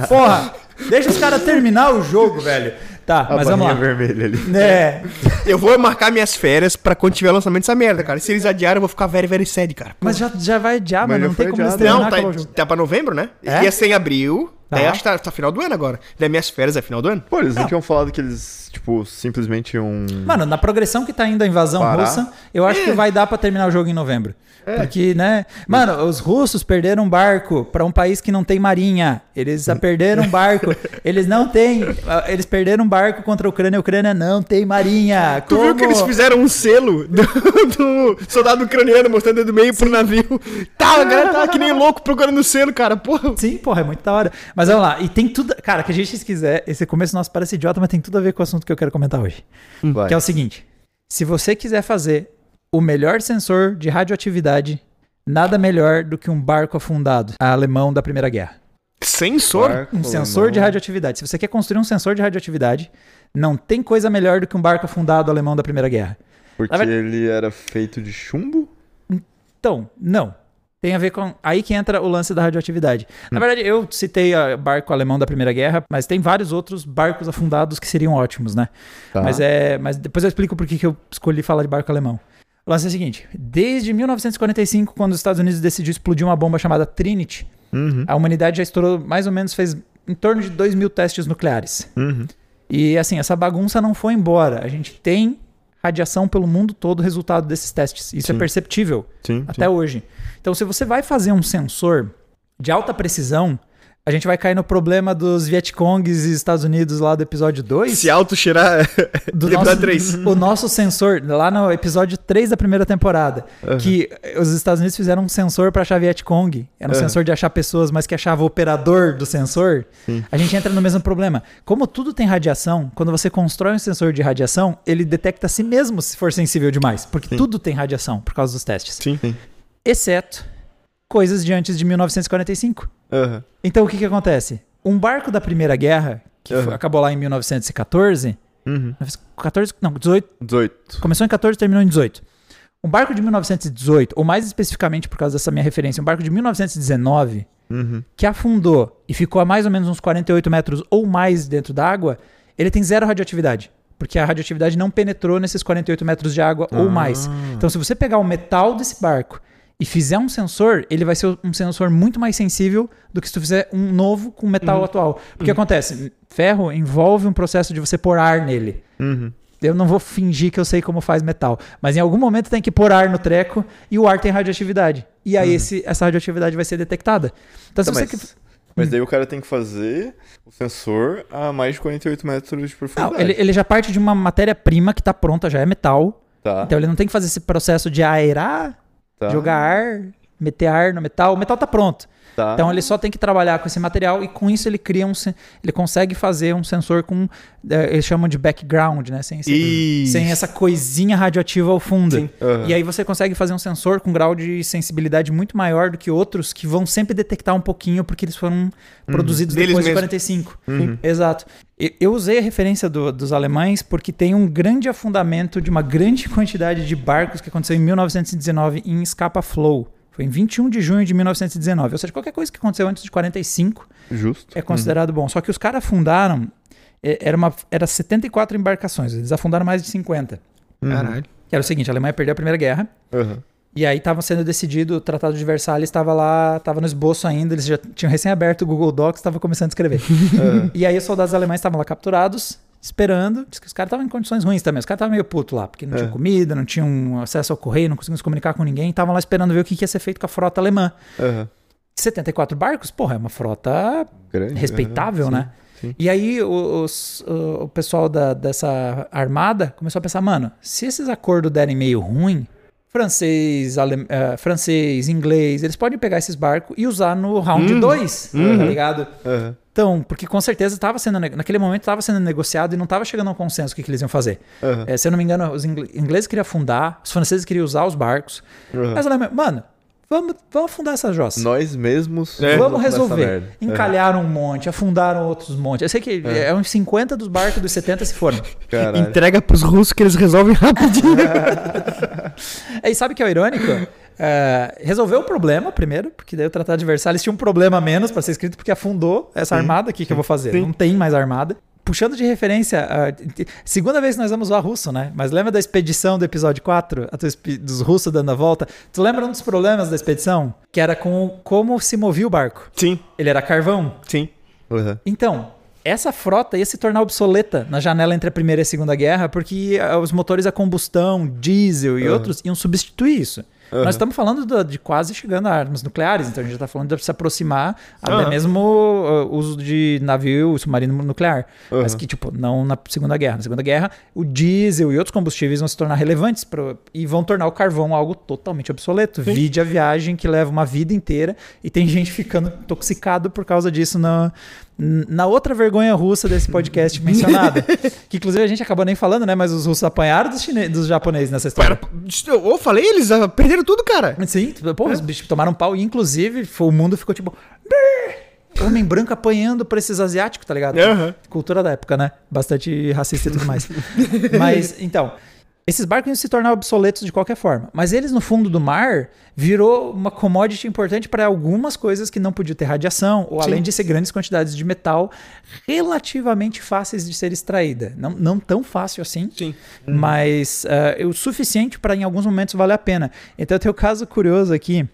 Porra! Deixa os caras terminar o jogo, velho. Tá, A mas vamos lá. vermelha ali. É, Eu vou marcar minhas férias pra quando tiver lançamento dessa merda, cara. Se eles adiarem, eu vou ficar very, very sad, cara. mas já, já vai adiar, Mas mano. já Não tem como adiado. Não, tá, tá pra novembro, né? É? Ia ser em abril. Tá. Daí acho que tá, tá final do ano agora. Daí minhas férias é final do ano? Pô, eles não tinham falado que eles, tipo, simplesmente iam. Mano, na progressão que tá indo a invasão Parar. russa, eu acho que vai dar pra terminar o jogo em novembro. É. Porque, né? Mano, os russos perderam um barco pra um país que não tem marinha. Eles já perderam um barco. Eles não têm. Eles perderam um barco contra a Ucrânia. A Ucrânia não tem marinha. Tu Como? viu que eles fizeram um selo do, do soldado ucraniano mostrando do meio pro navio? Tá, a galera tá que nem louco procurando o selo, cara. Porra. Sim, porra, é muito da hora. Mas vamos lá. E tem tudo. Cara, que a gente se quiser. Esse começo nosso parece idiota, mas tem tudo a ver com o assunto que eu quero comentar hoje. Vai. Que é o seguinte: se você quiser fazer o melhor sensor de radioatividade, nada melhor do que um barco afundado alemão da Primeira Guerra. Sensor? Barco Um sensor de alemão. radioatividade. Se você quer construir um sensor de radioatividade, não tem coisa melhor do que um barco afundado alemão da Primeira Guerra. Porque ele era feito de chumbo? Então, não. Tem a ver com. Aí que entra o lance da radioatividade. Na verdade, eu citei o barco alemão da Primeira Guerra, mas tem vários outros barcos afundados que seriam ótimos, né? Tá. Mas, é, mas depois eu explico por que eu escolhi falar de barco alemão. O lance é o seguinte: desde 1945, quando os Estados Unidos decidiu explodir uma bomba chamada Trinity, Uhum. a humanidade já estourou mais ou menos, fez em torno de 2 mil testes nucleares. Uhum. E assim, essa bagunça não foi embora. A gente tem radiação pelo mundo todo resultado desses testes. Isso é Sim. perceptível Sim. até hoje. Então, se você vai fazer um sensor de alta precisão, a gente vai cair no problema dos Vietcongs e Estados Unidos lá do episódio 2. Se auto-cheirar. Do Temporada nosso, três. o nosso sensor, lá no episódio 3 da primeira temporada, que os Estados Unidos fizeram um sensor para achar Vietcong. Era um Uhum. sensor de achar pessoas, mas que achava o operador do sensor. Sim. A gente entra no mesmo problema. Como tudo tem radiação, quando você constrói um sensor de radiação, ele detecta a si mesmo se for sensível demais. Porque Sim. tudo tem radiação por causa dos testes. Sim. Sim. Exceto coisas de antes de 1945. Aham. Então o que, que acontece? Um barco da Primeira Guerra, que Uhum. foi- acabou lá em 1914. Uhum. 14, não, 18, 18. Começou em 14 e terminou em 18. Um barco de 1918, ou mais especificamente por causa dessa minha referência, um barco de 1919 Uhum. que afundou e ficou a mais ou menos uns 48 metros ou mais dentro da água, ele tem zero radioatividade. Porque a radioatividade não penetrou nesses 48 metros de água ou mais. Então, se você pegar o metal desse barco e fizer um sensor, ele vai ser um sensor muito mais sensível do que se tu fizer um novo com metal atual. Porque acontece, ferro envolve um processo de você pôr ar nele. Uhum. Eu não vou fingir que eu sei como faz metal. Mas em algum momento tem que pôr ar no treco e o ar tem radioatividade. E aí esse, essa radioatividade vai ser detectada. Então, se Tá, você. mas, mas daí o cara tem que fazer o sensor a mais de 48 metros de Não, profundidade. ele, ele já parte de uma matéria-prima que está pronta, já é metal. Tá, Então ele não tem que fazer esse processo de aerar, tá, jogar ar, meter ar no metal. O metal tá pronto. tá. Então ele só tem que trabalhar com esse material e com isso ele cria um. Ele consegue fazer um sensor com. eh, eles chamam de background, né? Sem, esse- sem essa coisinha radioativa ao fundo. Aham. E aí você consegue fazer um sensor com grau de sensibilidade muito maior do que outros que vão sempre detectar um pouquinho porque eles foram produzidos Deles depois de mesmo. 45. Uhum. Exato. Eu usei a referência do- dos alemães porque tem um grande afundamento de uma grande quantidade de barcos que aconteceu em 1919 em Scapa Flow, Foi em 21 de junho de 1919. Ou seja, qualquer coisa que aconteceu antes de 45 Justo. é considerado bom. Só que os caras afundaram, é, era, uma, era 74 embarcações, eles afundaram mais de 50. Uhum. Caralho. Que era o seguinte, a Alemanha perdeu a Primeira Guerra, Aham. e aí estava sendo decidido, o Tratado de Versalhes estava lá, estava no esboço ainda, eles já tinham recém aberto o Google Docs, estava começando a escrever. Aham. e aí os soldados alemães estavam lá capturados, esperando, diz que os caras estavam em condições ruins também, os caras estavam meio puto lá, porque não tinha É. comida, não tinham acesso ao correio, não conseguiam se comunicar com ninguém, estavam lá esperando ver o que ia ser feito com a frota alemã. Aham. 74 barcos, porra, é uma frota Grande. respeitável, aham, né? sim. E aí o- os- o, pessoal da- dessa armada começou a pensar, mano, se esses acordos derem meio ruim, francês, alem- eh, francês, inglês, eles podem pegar esses barcos e usar no round Uhum. 2, Uhum. tá ligado? Aham. Então, porque com certeza estava sendo, naquele momento estava sendo negociado e não estava chegando a um consenso o que, que eles iam fazer. Aham. Eh, se eu não me engano, os ingl- ingleses queriam afundar, os franceses queriam usar os barcos. Aham. Mas alemães, mano, vamos, vamos afundar essa jossa. Nós mesmos. É. Vamos resolver. Encalharam um monte, afundaram outros montes. Eu sei que é. uns 50 dos barcos dos 70 se foram. Caralho. Entrega pros russos que eles resolvem rapidinho. Aí sabe o que é o irônico? É, resolveu o problema primeiro, porque daí o Tratado de Versalhes tinha um problema a menos para ser escrito, porque afundou essa armada aqui que eu vou fazer. Sim. Não tem mais armada. Puxando de referência, a- segunda vez que nós vamos usar russo, né? Mas lembra da expedição do episódio 4? A tua expe- dos russos dando a volta? Tu lembra um dos problemas da expedição? Que era com como se movia o barco. Sim, Ele era carvão. sim. Aham. Então, essa frota ia se tornar obsoleta na janela entre a Primeira e a Segunda Guerra, porque ah, os motores a combustão, diesel e Aham. outros iam substituir isso. Aham. Nós estamos falando da- de quase chegando a armas nucleares, então a gente está falando de se aproximar até Aham. mesmo o uso de navio submarino nuclear. Mas Aham. que, tipo, não na Segunda Guerra. Na Segunda Guerra, o diesel e outros combustíveis vão se tornar relevantes pro- e vão tornar o carvão algo totalmente obsoleto. Vide a viagem que leva uma vida inteira e tem gente ficando intoxicado por causa disso na, na outra vergonha russa desse podcast mencionada. que inclusive a gente acabou nem falando, né? Mas os russos apanharam dos, chine... dos japoneses nessa história. Eu, eu falei, eles perderam tudo, cara. Sim, pô, os bichos tomaram um pau. E, inclusive, foi- o mundo ficou tipo. Homem branco apanhando por esses asiáticos, tá ligado? Aham. Cultura da época, né? Bastante racista e tudo mais. Mas, então, esses barcos iam se tornar obsoletos de qualquer forma. Mas eles, no fundo do mar, virou uma commodity importante para algumas coisas que não podiam ter radiação, ou além Sim. de ser grandes quantidades de metal relativamente fáceis de ser extraída. Não, não tão fácil assim, Sim. mas eh, o suficiente para em alguns momentos valer a pena. Então tem o caso curioso aqui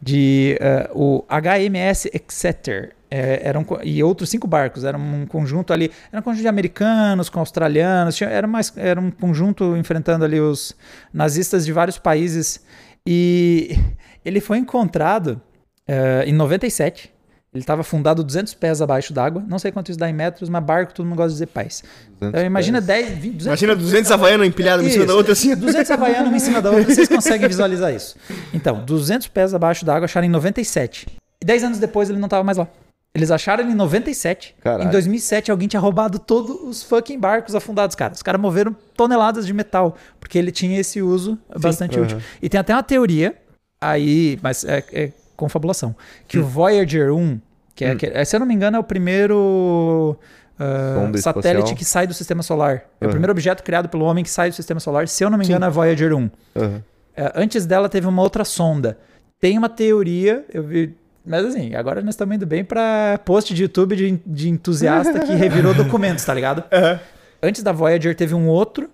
de eh, o HMS Exeter. Era um co- e outros cinco barcos, era um conjunto ali, era um conjunto de americanos com australianos, tinha- era, mais, era um conjunto enfrentando ali os nazistas de vários países. E ele foi encontrado eh, em 97. Ele estava fundado 200 pés abaixo d'água. Não sei quanto isso dá em metros, mas barco todo mundo gosta de dizer pés. 200 Então, imagina pés. 10, 20, 200 Imagina 200 havaianos empilhados em cima da outra assim. 200 havaianos uma em cima da outra, vocês conseguem visualizar isso. Então, 200 pés abaixo d'água acharam em 97. E 10 anos depois ele não estava mais lá. Eles acharam ele em 97. Caralho. Em 2007 alguém tinha roubado todos os fucking barcos afundados, cara. Os caras moveram toneladas de metal, porque ele tinha esse uso bastante útil. aham. E tem até uma teoria aí, mas é, é confabulação, que o Voyager 1, que é, que é- se eu não me engano é o primeiro Sonda satélite espacial. que sai do sistema solar. É o primeiro objeto criado pelo homem que sai do sistema solar. Se eu não me engano, é a Voyager 1. Aham. É, antes dela teve uma outra sonda. Tem uma teoria, eu vi. Mas assim, agora nós estamos indo bem pra post de YouTube de, de entusiasta que revirou documentos, tá ligado? Aham. Antes da Voyager teve um outro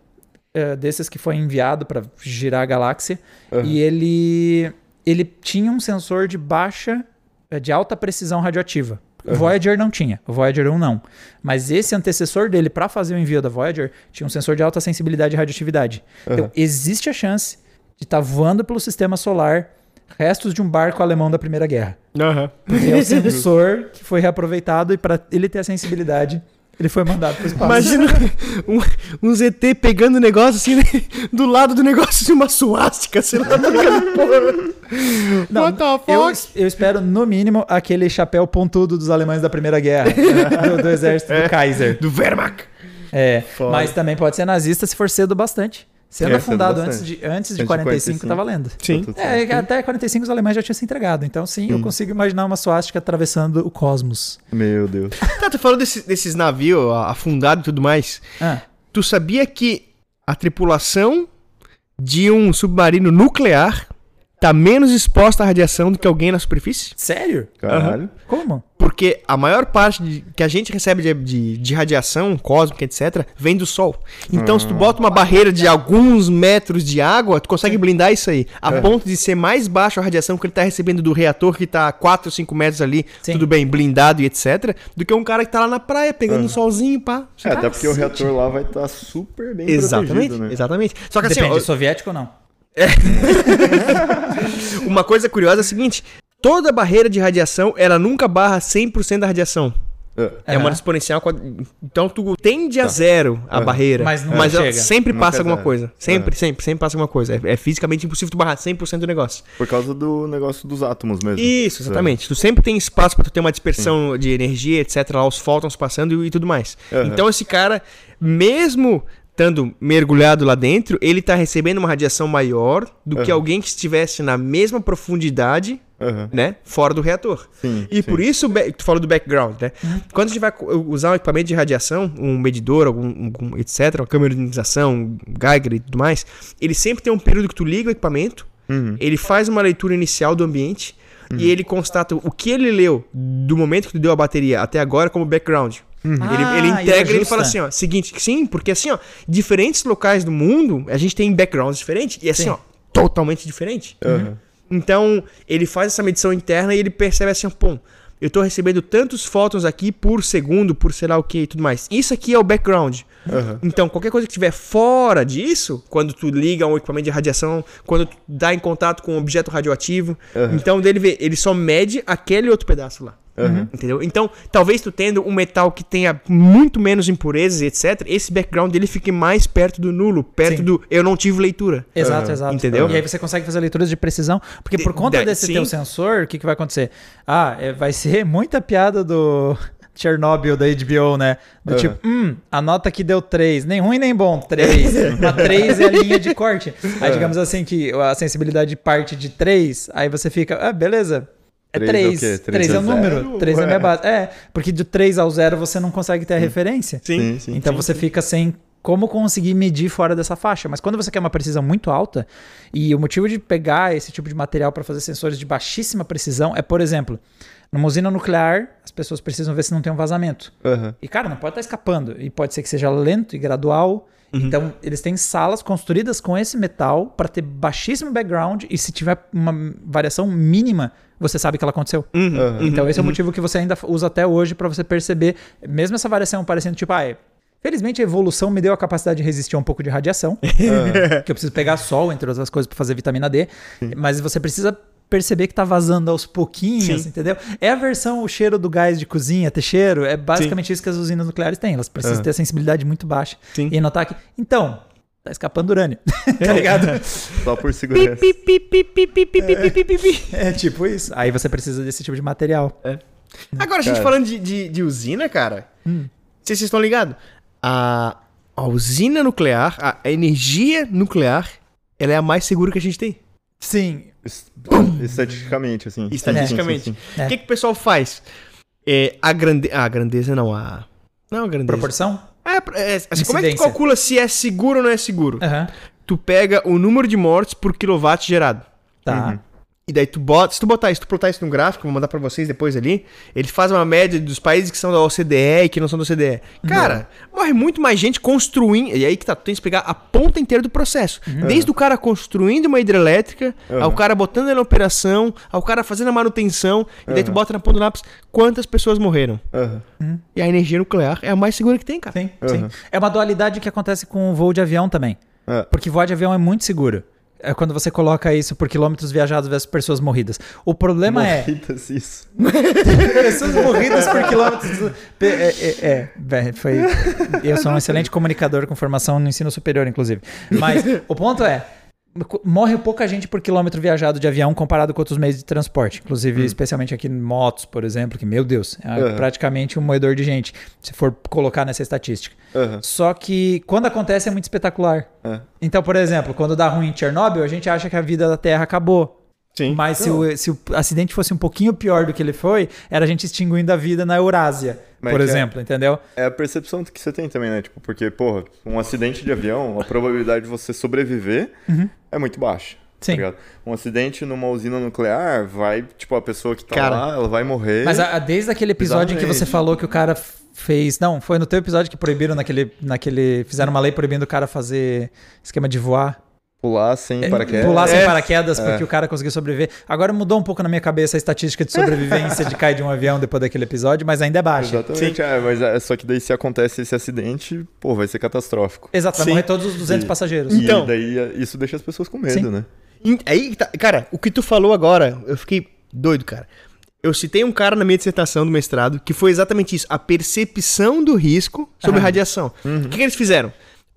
é, desses que foi enviado pra girar a galáxia. Aham. E ele, ele tinha um sensor de baixa, é, de alta precisão radioativa. O Aham. Voyager não tinha, o Voyager 1 não. Mas esse antecessor dele, para fazer o envio da Voyager, tinha um sensor de alta sensibilidade e radioatividade. Então, existe a chance de estar voando pelo sistema solar restos de um barco alemão da Primeira Guerra. Porque é o sensor que foi reaproveitado e para ele ter a sensibilidade, ele foi mandado para o espaço. Imagina um, um ZT pegando o negócio assim, né? do lado do negócio de uma suástica, sei lá? Porra. Não, What the eu, fuck? eu espero, no mínimo, aquele chapéu pontudo dos alemães da Primeira Guerra, do, do exército do Kaiser. Do Wehrmacht. É, Foda. mas também pode ser nazista se for cedo bastante. Sendo É, afundado de, antes de Antes de 45, 45. tá valendo. Sim. É, até 45 os alemães já tinham se entregado. Então, sim, eu Hum. consigo imaginar uma suástica atravessando o cosmos. Meu Deus. Tá, tu falou desse- desses navios afundados e tudo mais. Ah, Tu sabia que a tripulação de um submarino nuclear tá menos exposta à radiação do que alguém na superfície? Sério? Caralho. Como? Porque a maior parte de- que a gente recebe de, de, de radiação cósmica, etc., vem do Sol. Então, se tu bota uma barreira de alguns metros de água, tu consegue blindar isso aí. A ponto de ser mais baixa a radiação que ele tá recebendo do reator, que tá a 4 ou 5 metros ali, Sim. tudo bem, blindado e etc., do que um cara que tá lá na praia, pegando um solzinho, pá. É, até porque o reator lá vai estar super bem Exatamente, protegido, né? exatamente. Só que assim, Depende, ó, soviético ou não? uma coisa curiosa é a seguinte: toda barreira de radiação, ela nunca barra 100% da radiação. É. É uma exponencial. Então tu tende a zero a Aham. barreira. Mas Mas, nunca ela chega. sempre passa é alguma zero. coisa. Sempre, Aham. sempre, sempre passa alguma coisa. É, é fisicamente impossível tu barrar 100% do negócio. Por causa do negócio dos átomos mesmo. Isso, exatamente. Tu sempre tem espaço pra tu ter uma dispersão de energia, etc. Lá os fótons passando e, e tudo mais. Então esse cara, mesmo estando mergulhado lá dentro, ele tá recebendo uma radiação maior do que Aham. alguém que estivesse na mesma profundidade Aham. né? Fora do reator. Sim, E sim. por isso, tu falou do background, né? Quando a gente vai usar um equipamento de radiação, um medidor, algum, algum etc., uma câmera de ionização, um Geiger e tudo mais, ele sempre tem um período que tu liga o equipamento, Uhum. ele faz uma leitura inicial do ambiente e ele constata o que ele leu do momento que tu deu a bateria até agora como background. Ele, Ah, ele isso integra e ele fala assim, ó, seguinte, sim, porque assim, ó, diferentes locais do mundo, a gente tem backgrounds diferentes e assim, Sim. ó, totalmente diferente. Aham. Então, ele faz essa medição interna e ele percebe assim, pô, eu tô recebendo tantos fótons aqui por segundo, por sei lá o que e tudo mais. Isso aqui é o background. Aham. Então, qualquer coisa que estiver fora disso, quando tu liga um equipamento de radiação, quando tu dá em contato com um objeto radioativo, Aham. então dele vê, ele só mede aquele outro pedaço lá. Aham. Entendeu? Então, talvez tu tendo um metal que tenha muito menos impurezas, etc., esse background dele fique mais perto do nulo, perto Sim. do eu não tive leitura. Exato, Aham. exato. Entendeu? E aí você consegue fazer leituras de precisão, porque por conta de- desse sim. teu sensor, o que, que vai acontecer? Ah, é, vai ser muita piada do Chernobyl da HBO, né? Do Aham. tipo, hum, a nota que deu 3, nem ruim nem bom, 3. Uma 3 é a linha de corte. Aí digamos assim que a sensibilidade parte de 3, aí você fica, ah, beleza. É Três é o 3. quê? 3 Três é é o número, zero? 3 é a minha base. É, porque de 3 ao 0 você não consegue ter a referência. Sim, sim. Então você fica sem como conseguir medir fora dessa faixa. Mas quando você quer uma precisão muito alta, e o motivo de pegar esse tipo de material para fazer sensores de baixíssima precisão é, por exemplo, numa usina nuclear, as pessoas precisam ver se não tem um vazamento. Aham. E, cara, não pode estar escapando. E pode ser que seja lento e gradual. Então, eles têm salas construídas com esse metal para ter baixíssimo background. E se tiver uma variação mínima, você sabe que ela aconteceu. Uhum. Aham. Então, esse é o motivo que você ainda usa até hoje para você perceber, mesmo essa variação parecendo tipo, ah, é- felizmente a evolução me deu a capacidade de resistir a um pouco de radiação, que eu preciso pegar sol, entre outras coisas, para fazer vitamina D, mas você precisa perceber que tá vazando aos pouquinhos, Sim. entendeu? É a versão o cheiro do gás de cozinha ter cheiro, é basicamente Sim. isso que as usinas nucleares têm, elas precisam uhum. ter a sensibilidade muito baixa. Sim. E notar que, então, tá escapando urânio, tá é. ligado? Só por segurança. É, é, tipo isso. Aí você precisa desse tipo de material. É. Né? Agora, a gente falando de, de, de, usina, cara, hum. vocês estão ligados? A, a usina nuclear, a energia nuclear, ela é a mais segura que a gente tem. Sim, Es- Estatisticamente, assim. Estatisticamente. É. O que, que o pessoal faz? É, a, grande, a grandeza não, a. Não, a grandeza. proporção? É, é, assim, como é que tu calcula se é seguro ou não é seguro? Aham. Tu pega o número de mortes por quilowatt gerado. Tá. Uhum. E daí tu bota, se tu botar isso, tu botar isso no gráfico, vou mandar pra vocês depois ali, ele faz uma média dos países que são da OCDE e que não são da OCDE. Cara, morre muito mais gente construindo, e aí que tá, tu tem que pegar a ponta inteira do processo. Desde o cara construindo uma hidrelétrica, Uhum. ao cara botando ela em operação, ao cara fazendo a manutenção, e daí tu Uhum. bota na ponta do lápis quantas pessoas morreram. Aham. E a energia nuclear é a mais segura que tem, cara. Sim, sim. É uma dualidade que acontece com o voo de avião também. É. Porque voar de avião é muito seguro. É quando você coloca isso por quilômetros viajados versus pessoas morridas. O problema é. Morridas, isso. Pessoas morridas por quilômetros. É, é, é, foi. Eu sou um excelente comunicador com formação no ensino superior, inclusive. Mas o ponto é. Morre pouca gente por quilômetro viajado de avião comparado com outros meios de transporte. Inclusive, especialmente aqui em motos, por exemplo, que, meu Deus, é Aham. praticamente um moedor de gente, se for colocar nessa estatística. Aham. Só que quando acontece é muito espetacular. É. Então, por exemplo, quando dá ruim em Chernobyl, a gente acha que a vida da Terra acabou. Sim. Mas se o, se o acidente fosse um pouquinho pior do que ele foi, era a gente extinguindo a vida na Eurásia, Mas por é- exemplo, entendeu? É a percepção que você tem também, né? Tipo, porque, porra, um acidente de avião, a probabilidade de você sobreviver Uhum. é muito baixa. Sim. Tá? Um acidente numa usina nuclear, vai, tipo, a pessoa que tá Cara, lá, ela vai morrer. Mas a- a- desde aquele episódio em que você falou que o cara fez. Não, foi no teu episódio que proibiram naquele. naquele fizeram uma lei proibindo o cara fazer esquema de voar. Pular sem paraquedas. Pular sem É. paraquedas porque o cara conseguiu sobreviver. Agora mudou um pouco na minha cabeça a estatística de sobrevivência de cair de um avião depois daquele episódio, mas ainda é baixa. Exatamente, é, mas é, só que daí se acontece esse acidente, pô, vai ser catastrófico. Exato, vai Sim. morrer todos os 200 Sim. passageiros. Então. E daí é, isso deixa as pessoas com medo, Sim. né? Aí, tá- cara, o que tu falou agora, eu fiquei doido, cara. Eu citei um cara na minha dissertação do mestrado que foi exatamente isso, a percepção do risco sobre Ah. radiação. O que, que eles fizeram?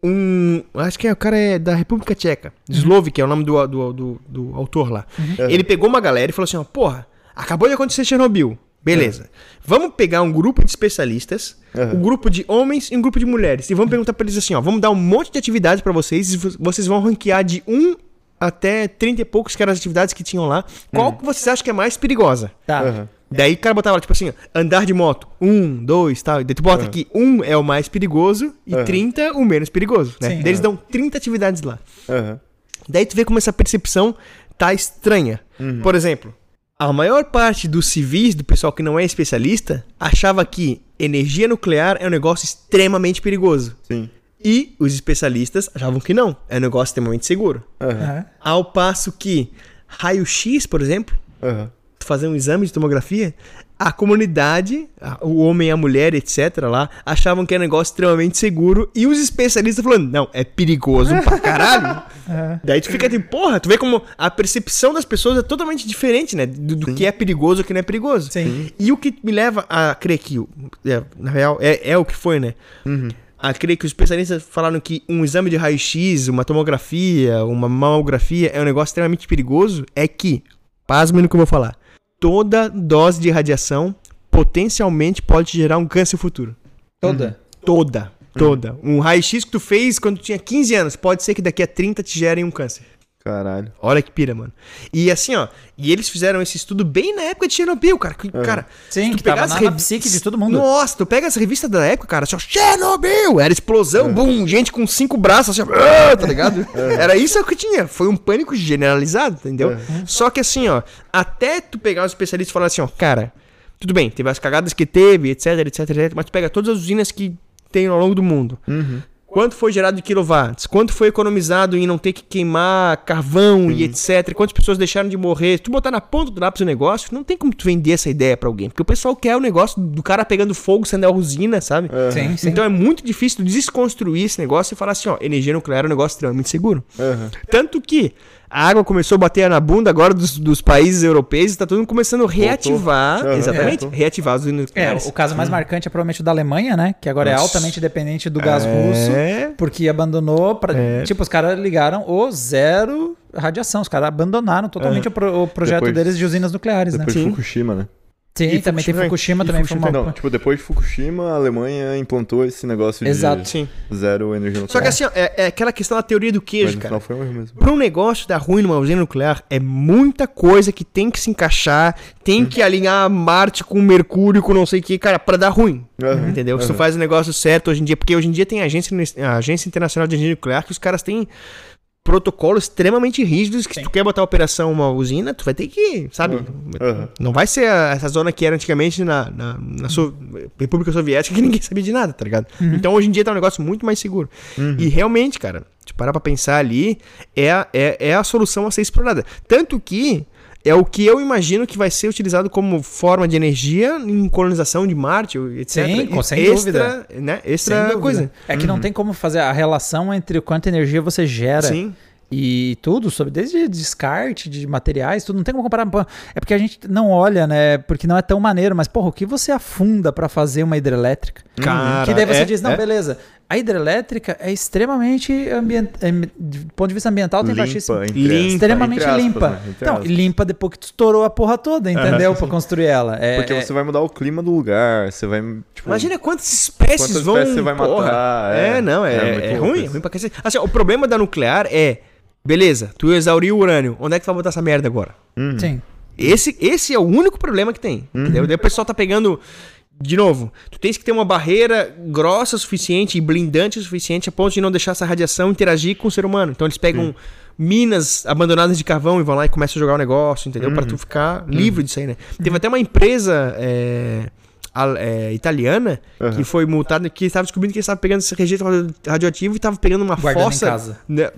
Um, acho que é, o cara é da República Tcheca, Slovik, que é o nome do, do, do, do autor lá. Ele pegou uma galera e falou assim, ó, porra, acabou de acontecer Chernobyl. Beleza. Vamos pegar um grupo de especialistas, Uhum. um grupo de homens e um grupo de mulheres. E vamos perguntar pra eles assim, ó, vamos dar um monte de atividades pra vocês e vo- vocês vão ranquear de 1 até 30 e poucos que eram as atividades que tinham lá. Qual que vocês acham que é mais perigosa? Tá. Daí o cara botava, tipo assim, ó, andar de moto, um, dois, tal. Daí tu bota Uhum. aqui, um é o mais perigoso e Uhum. 30 o menos perigoso, né? Sim. Daí eles dão 30 atividades lá. Daí tu vê como essa percepção tá estranha. Uhum. Por exemplo, a maior parte dos civis, do pessoal que não é especialista, achava que energia nuclear é um negócio extremamente perigoso. Sim. E os especialistas achavam que não, é um negócio extremamente seguro. Aham. Ao passo que raio-x, por exemplo, Aham. Tu fazer um exame de tomografia, a comunidade, o homem e a mulher, etc. lá, achavam que era um negócio extremamente seguro e os especialistas falando, não, é perigoso pra caralho. Aham. Daí tu fica tipo, porra, tu vê como a percepção das pessoas é totalmente diferente, né? Do, do que é perigoso e o que não é perigoso. Sim. E o que me leva a crer que, o- é, na real, é, é o que foi, né? A crer que os especialistas falaram que um exame de raio-x, uma tomografia, uma mamografia é um negócio extremamente perigoso, é que, pasme no que eu vou falar, toda dose de radiação potencialmente pode te gerar um câncer futuro. Toda. Toda. Toda. Um raio-x que tu fez quando tu tinha 15 anos, pode ser que daqui a 30 te gerem um câncer. Caralho. Olha que pira, mano. E assim, ó, e eles fizeram esse estudo bem na época de Chernobyl, cara. Que, Cara, Sim, tu que tava pegar as na, psique de todo mundo. Nossa, tu pega as revistas da época, cara, assim, ó, Chernobyl! Era explosão, bum, gente com cinco braços, assim, ó, ah, tá ligado? Era isso que tinha. Foi um pânico generalizado, entendeu? Só que assim, ó, até tu pegar os especialistas e falar assim, ó, cara, tudo bem, teve as cagadas que teve, etc, etc, etc, mas tu pega todas as usinas que tem ao longo do mundo. Quanto foi gerado de quilowatts? Quanto foi economizado em não ter que queimar carvão e etc? Quantas pessoas deixaram de morrer? Se tu botar na ponta do lápis o negócio, não tem como tu vender essa ideia pra alguém. Porque o pessoal quer o negócio do cara pegando fogo sendo a usina, sabe? Sim, sim. Então é muito difícil tu desconstruir esse negócio e falar assim, ó, energia nuclear é um negócio extremamente seguro. Aham. Tanto que a água começou a bater na bunda agora dos, dos países europeus e tá todo mundo começando a reativar, Aham. exatamente, Voltou. reativar as usinas É, nucleares. o caso mais marcante é provavelmente o da Alemanha, né? Que agora é Nossa. altamente dependente do gás russo. É. Porque abandonou. Pra, É. Tipo, os caras ligaram o zero radiação. Os caras abandonaram totalmente o, pro- o projeto Depois- deles de usinas nucleares, né? Depois Sim. de Fukushima, né? Sim, E também tem Fukushima- Fukushima, e também foi Fukushima- uma. Não, tipo, depois de Fukushima, a Alemanha implantou esse negócio Exato. de Sim. zero energia nuclear. Só que assim, ó, é, é aquela questão da teoria do queijo, no cara. foi um mesmo. Pra um negócio dar ruim numa usina nuclear, é muita coisa que tem que se encaixar, tem que alinhar Marte com Mercúrio, com não sei o que, cara, pra dar ruim. Aham, Entendeu? Se tu aham. faz o negócio certo hoje em dia, porque hoje em dia tem a agência, a agência Internacional de Energia Nuclear que os caras têm protocolos extremamente rígidos que se tu quer botar a operação uma usina, tu vai ter que, sabe? Aham. Não vai ser a- essa zona que era antigamente na, na, na So- República Soviética que ninguém sabia de nada, tá ligado? Então hoje em dia tá um negócio muito mais seguro. E realmente, cara, se parar pra pensar ali, é é, é a solução a ser explorada. Tanto que é o que eu imagino que vai ser utilizado como forma de energia em colonização de Marte, etc. Sim, com- sem extra, dúvida. Né? Sem Extra dúvida. coisa. É que não tem como fazer a relação entre o quanto energia você gera Sim. e tudo, sobre desde descarte de materiais, tudo, não tem como comparar. É porque a gente não olha, né? Porque não é tão maneiro, mas, porra, o que você afunda pra fazer uma hidrelétrica? Cara, que daí você é, diz, não, é. beleza. A hidrelétrica é extremamente ambient... ambi- do ponto de vista ambiental, tem baixíssimo. Limpa, entre Limpa, aspas, Extremamente aspas, limpa. né? Então, limpa depois que tu estourou a porra toda, entendeu? pra construir ela. É, Porque é- você vai mudar o clima do lugar, você vai, tipo... Imagina quantas espécies Quantas vão. espécies você vai matar, É, é. não, é, É é, ruim, é ruim pra cacete. Assim, o problema da nuclear é. Beleza, tu exauriu o urânio. Onde é que tu vai botar essa merda agora? Uhum. Sim. Esse, esse é o único problema que tem. Entendeu? Daí o pessoal tá pegando. De novo, tu tens que ter uma barreira grossa o suficiente e blindante o suficiente a ponto de não deixar essa radiação interagir com o ser humano. Então eles pegam minas abandonadas de carvão e vão lá e começam a jogar o negócio, entendeu? Pra tu ficar livre disso aí, né? Teve até uma empresa é, é, italiana que Aham. foi multada, que estava descobrindo que eles estavam pegando esse rejeito radio- radioativo e estava pegando uma Guardando em fossa. casa. né?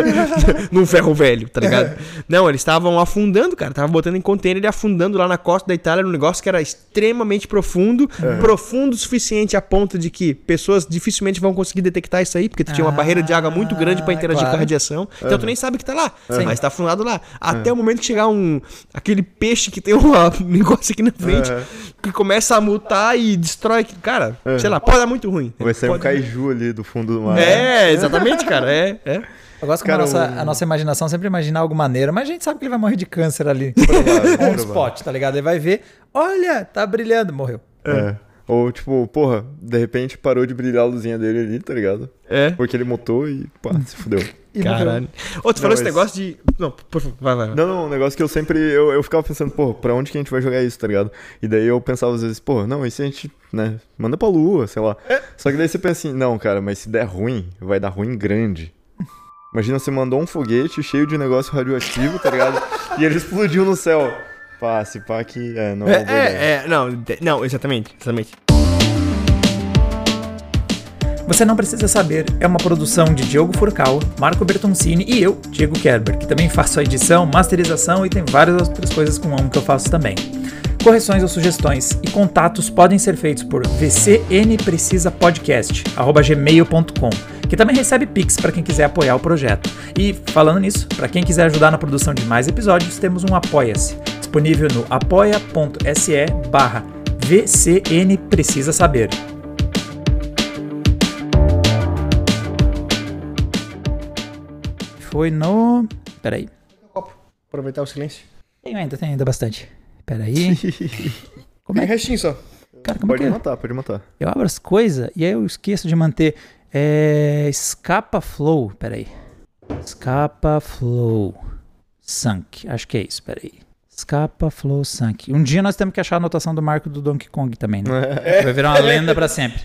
num ferro velho, tá ligado? Não, eles estavam afundando, cara. Estavam botando em container e afundando lá na costa da Itália num negócio que era extremamente profundo. Profundo o suficiente a ponto de que pessoas dificilmente vão conseguir detectar isso aí, porque tu tinha uma Ah, barreira de água muito grande pra interagir claro. com a radiação. Então tu nem sabe que tá lá, Sim. mas tá afundado lá. Até o momento que chegar um aquele peixe que tem um negócio aqui na frente que começa a mutar e destrói, cara. Sei lá, pode dar muito ruim. Vai sair um Pode- kaiju ali do fundo do mar. É, exatamente, cara. É, é. Eu gosto que Cara, a, nossa, o- a nossa imaginação sempre imagina algo maneiro, mas a gente sabe que ele vai morrer de câncer ali. Provável, provável. spot, tá ligado? Ele vai ver, olha, tá brilhando, morreu. É. Ou, tipo, porra, de repente parou de brilhar a luzinha dele ali, tá ligado? É. Porque ele mutou e, pá, se fudeu. E Caralho. Ô, tu Não, falou esse mas- negócio de. Não, por favor, vai, vai. Não, não, um negócio que eu sempre. Eu, eu ficava pensando, pô, pra onde que a gente vai jogar isso, tá ligado? E daí eu pensava às vezes, pô, não, e se a gente, né, manda pra lua, sei lá. Só que daí você pensa assim, não, cara, mas se der ruim, vai dar ruim grande. Imagina você mandou um foguete cheio de negócio radioativo, tá ligado? e ele explodiu no céu. Pá, se pá que. É, não é, É, é, é, não, não, exatamente, exatamente. Você não precisa saber é uma produção de Diogo Furcal, Marco Bertoncini e eu, Diego Kerber, que também faço a edição, masterização e tem várias outras coisas com amo que eu faço também. Correções ou sugestões e contatos podem ser feitos por vcnprecisapodcast@gmail.com, que também recebe pix para quem quiser apoiar o projeto. E falando nisso, para quem quiser ajudar na produção de mais episódios, temos um Apoia-se, disponível no apoia.se Foi no. Peraí. Aproveitar o silêncio. Tem ainda, tem ainda bastante. Peraí. Como Tem é que. restinho só. Cara, como é Pode que. matar, pode matar. Eu abro as coisas e aí eu esqueço de manter. É. Escapa Flow. Peraí. Escapa Flow. Sunk. Acho que é isso, peraí. Escapa Flow Sunk. Um dia nós temos que achar a anotação do marco do Donkey Kong também, né? Vai virar uma lenda pra sempre.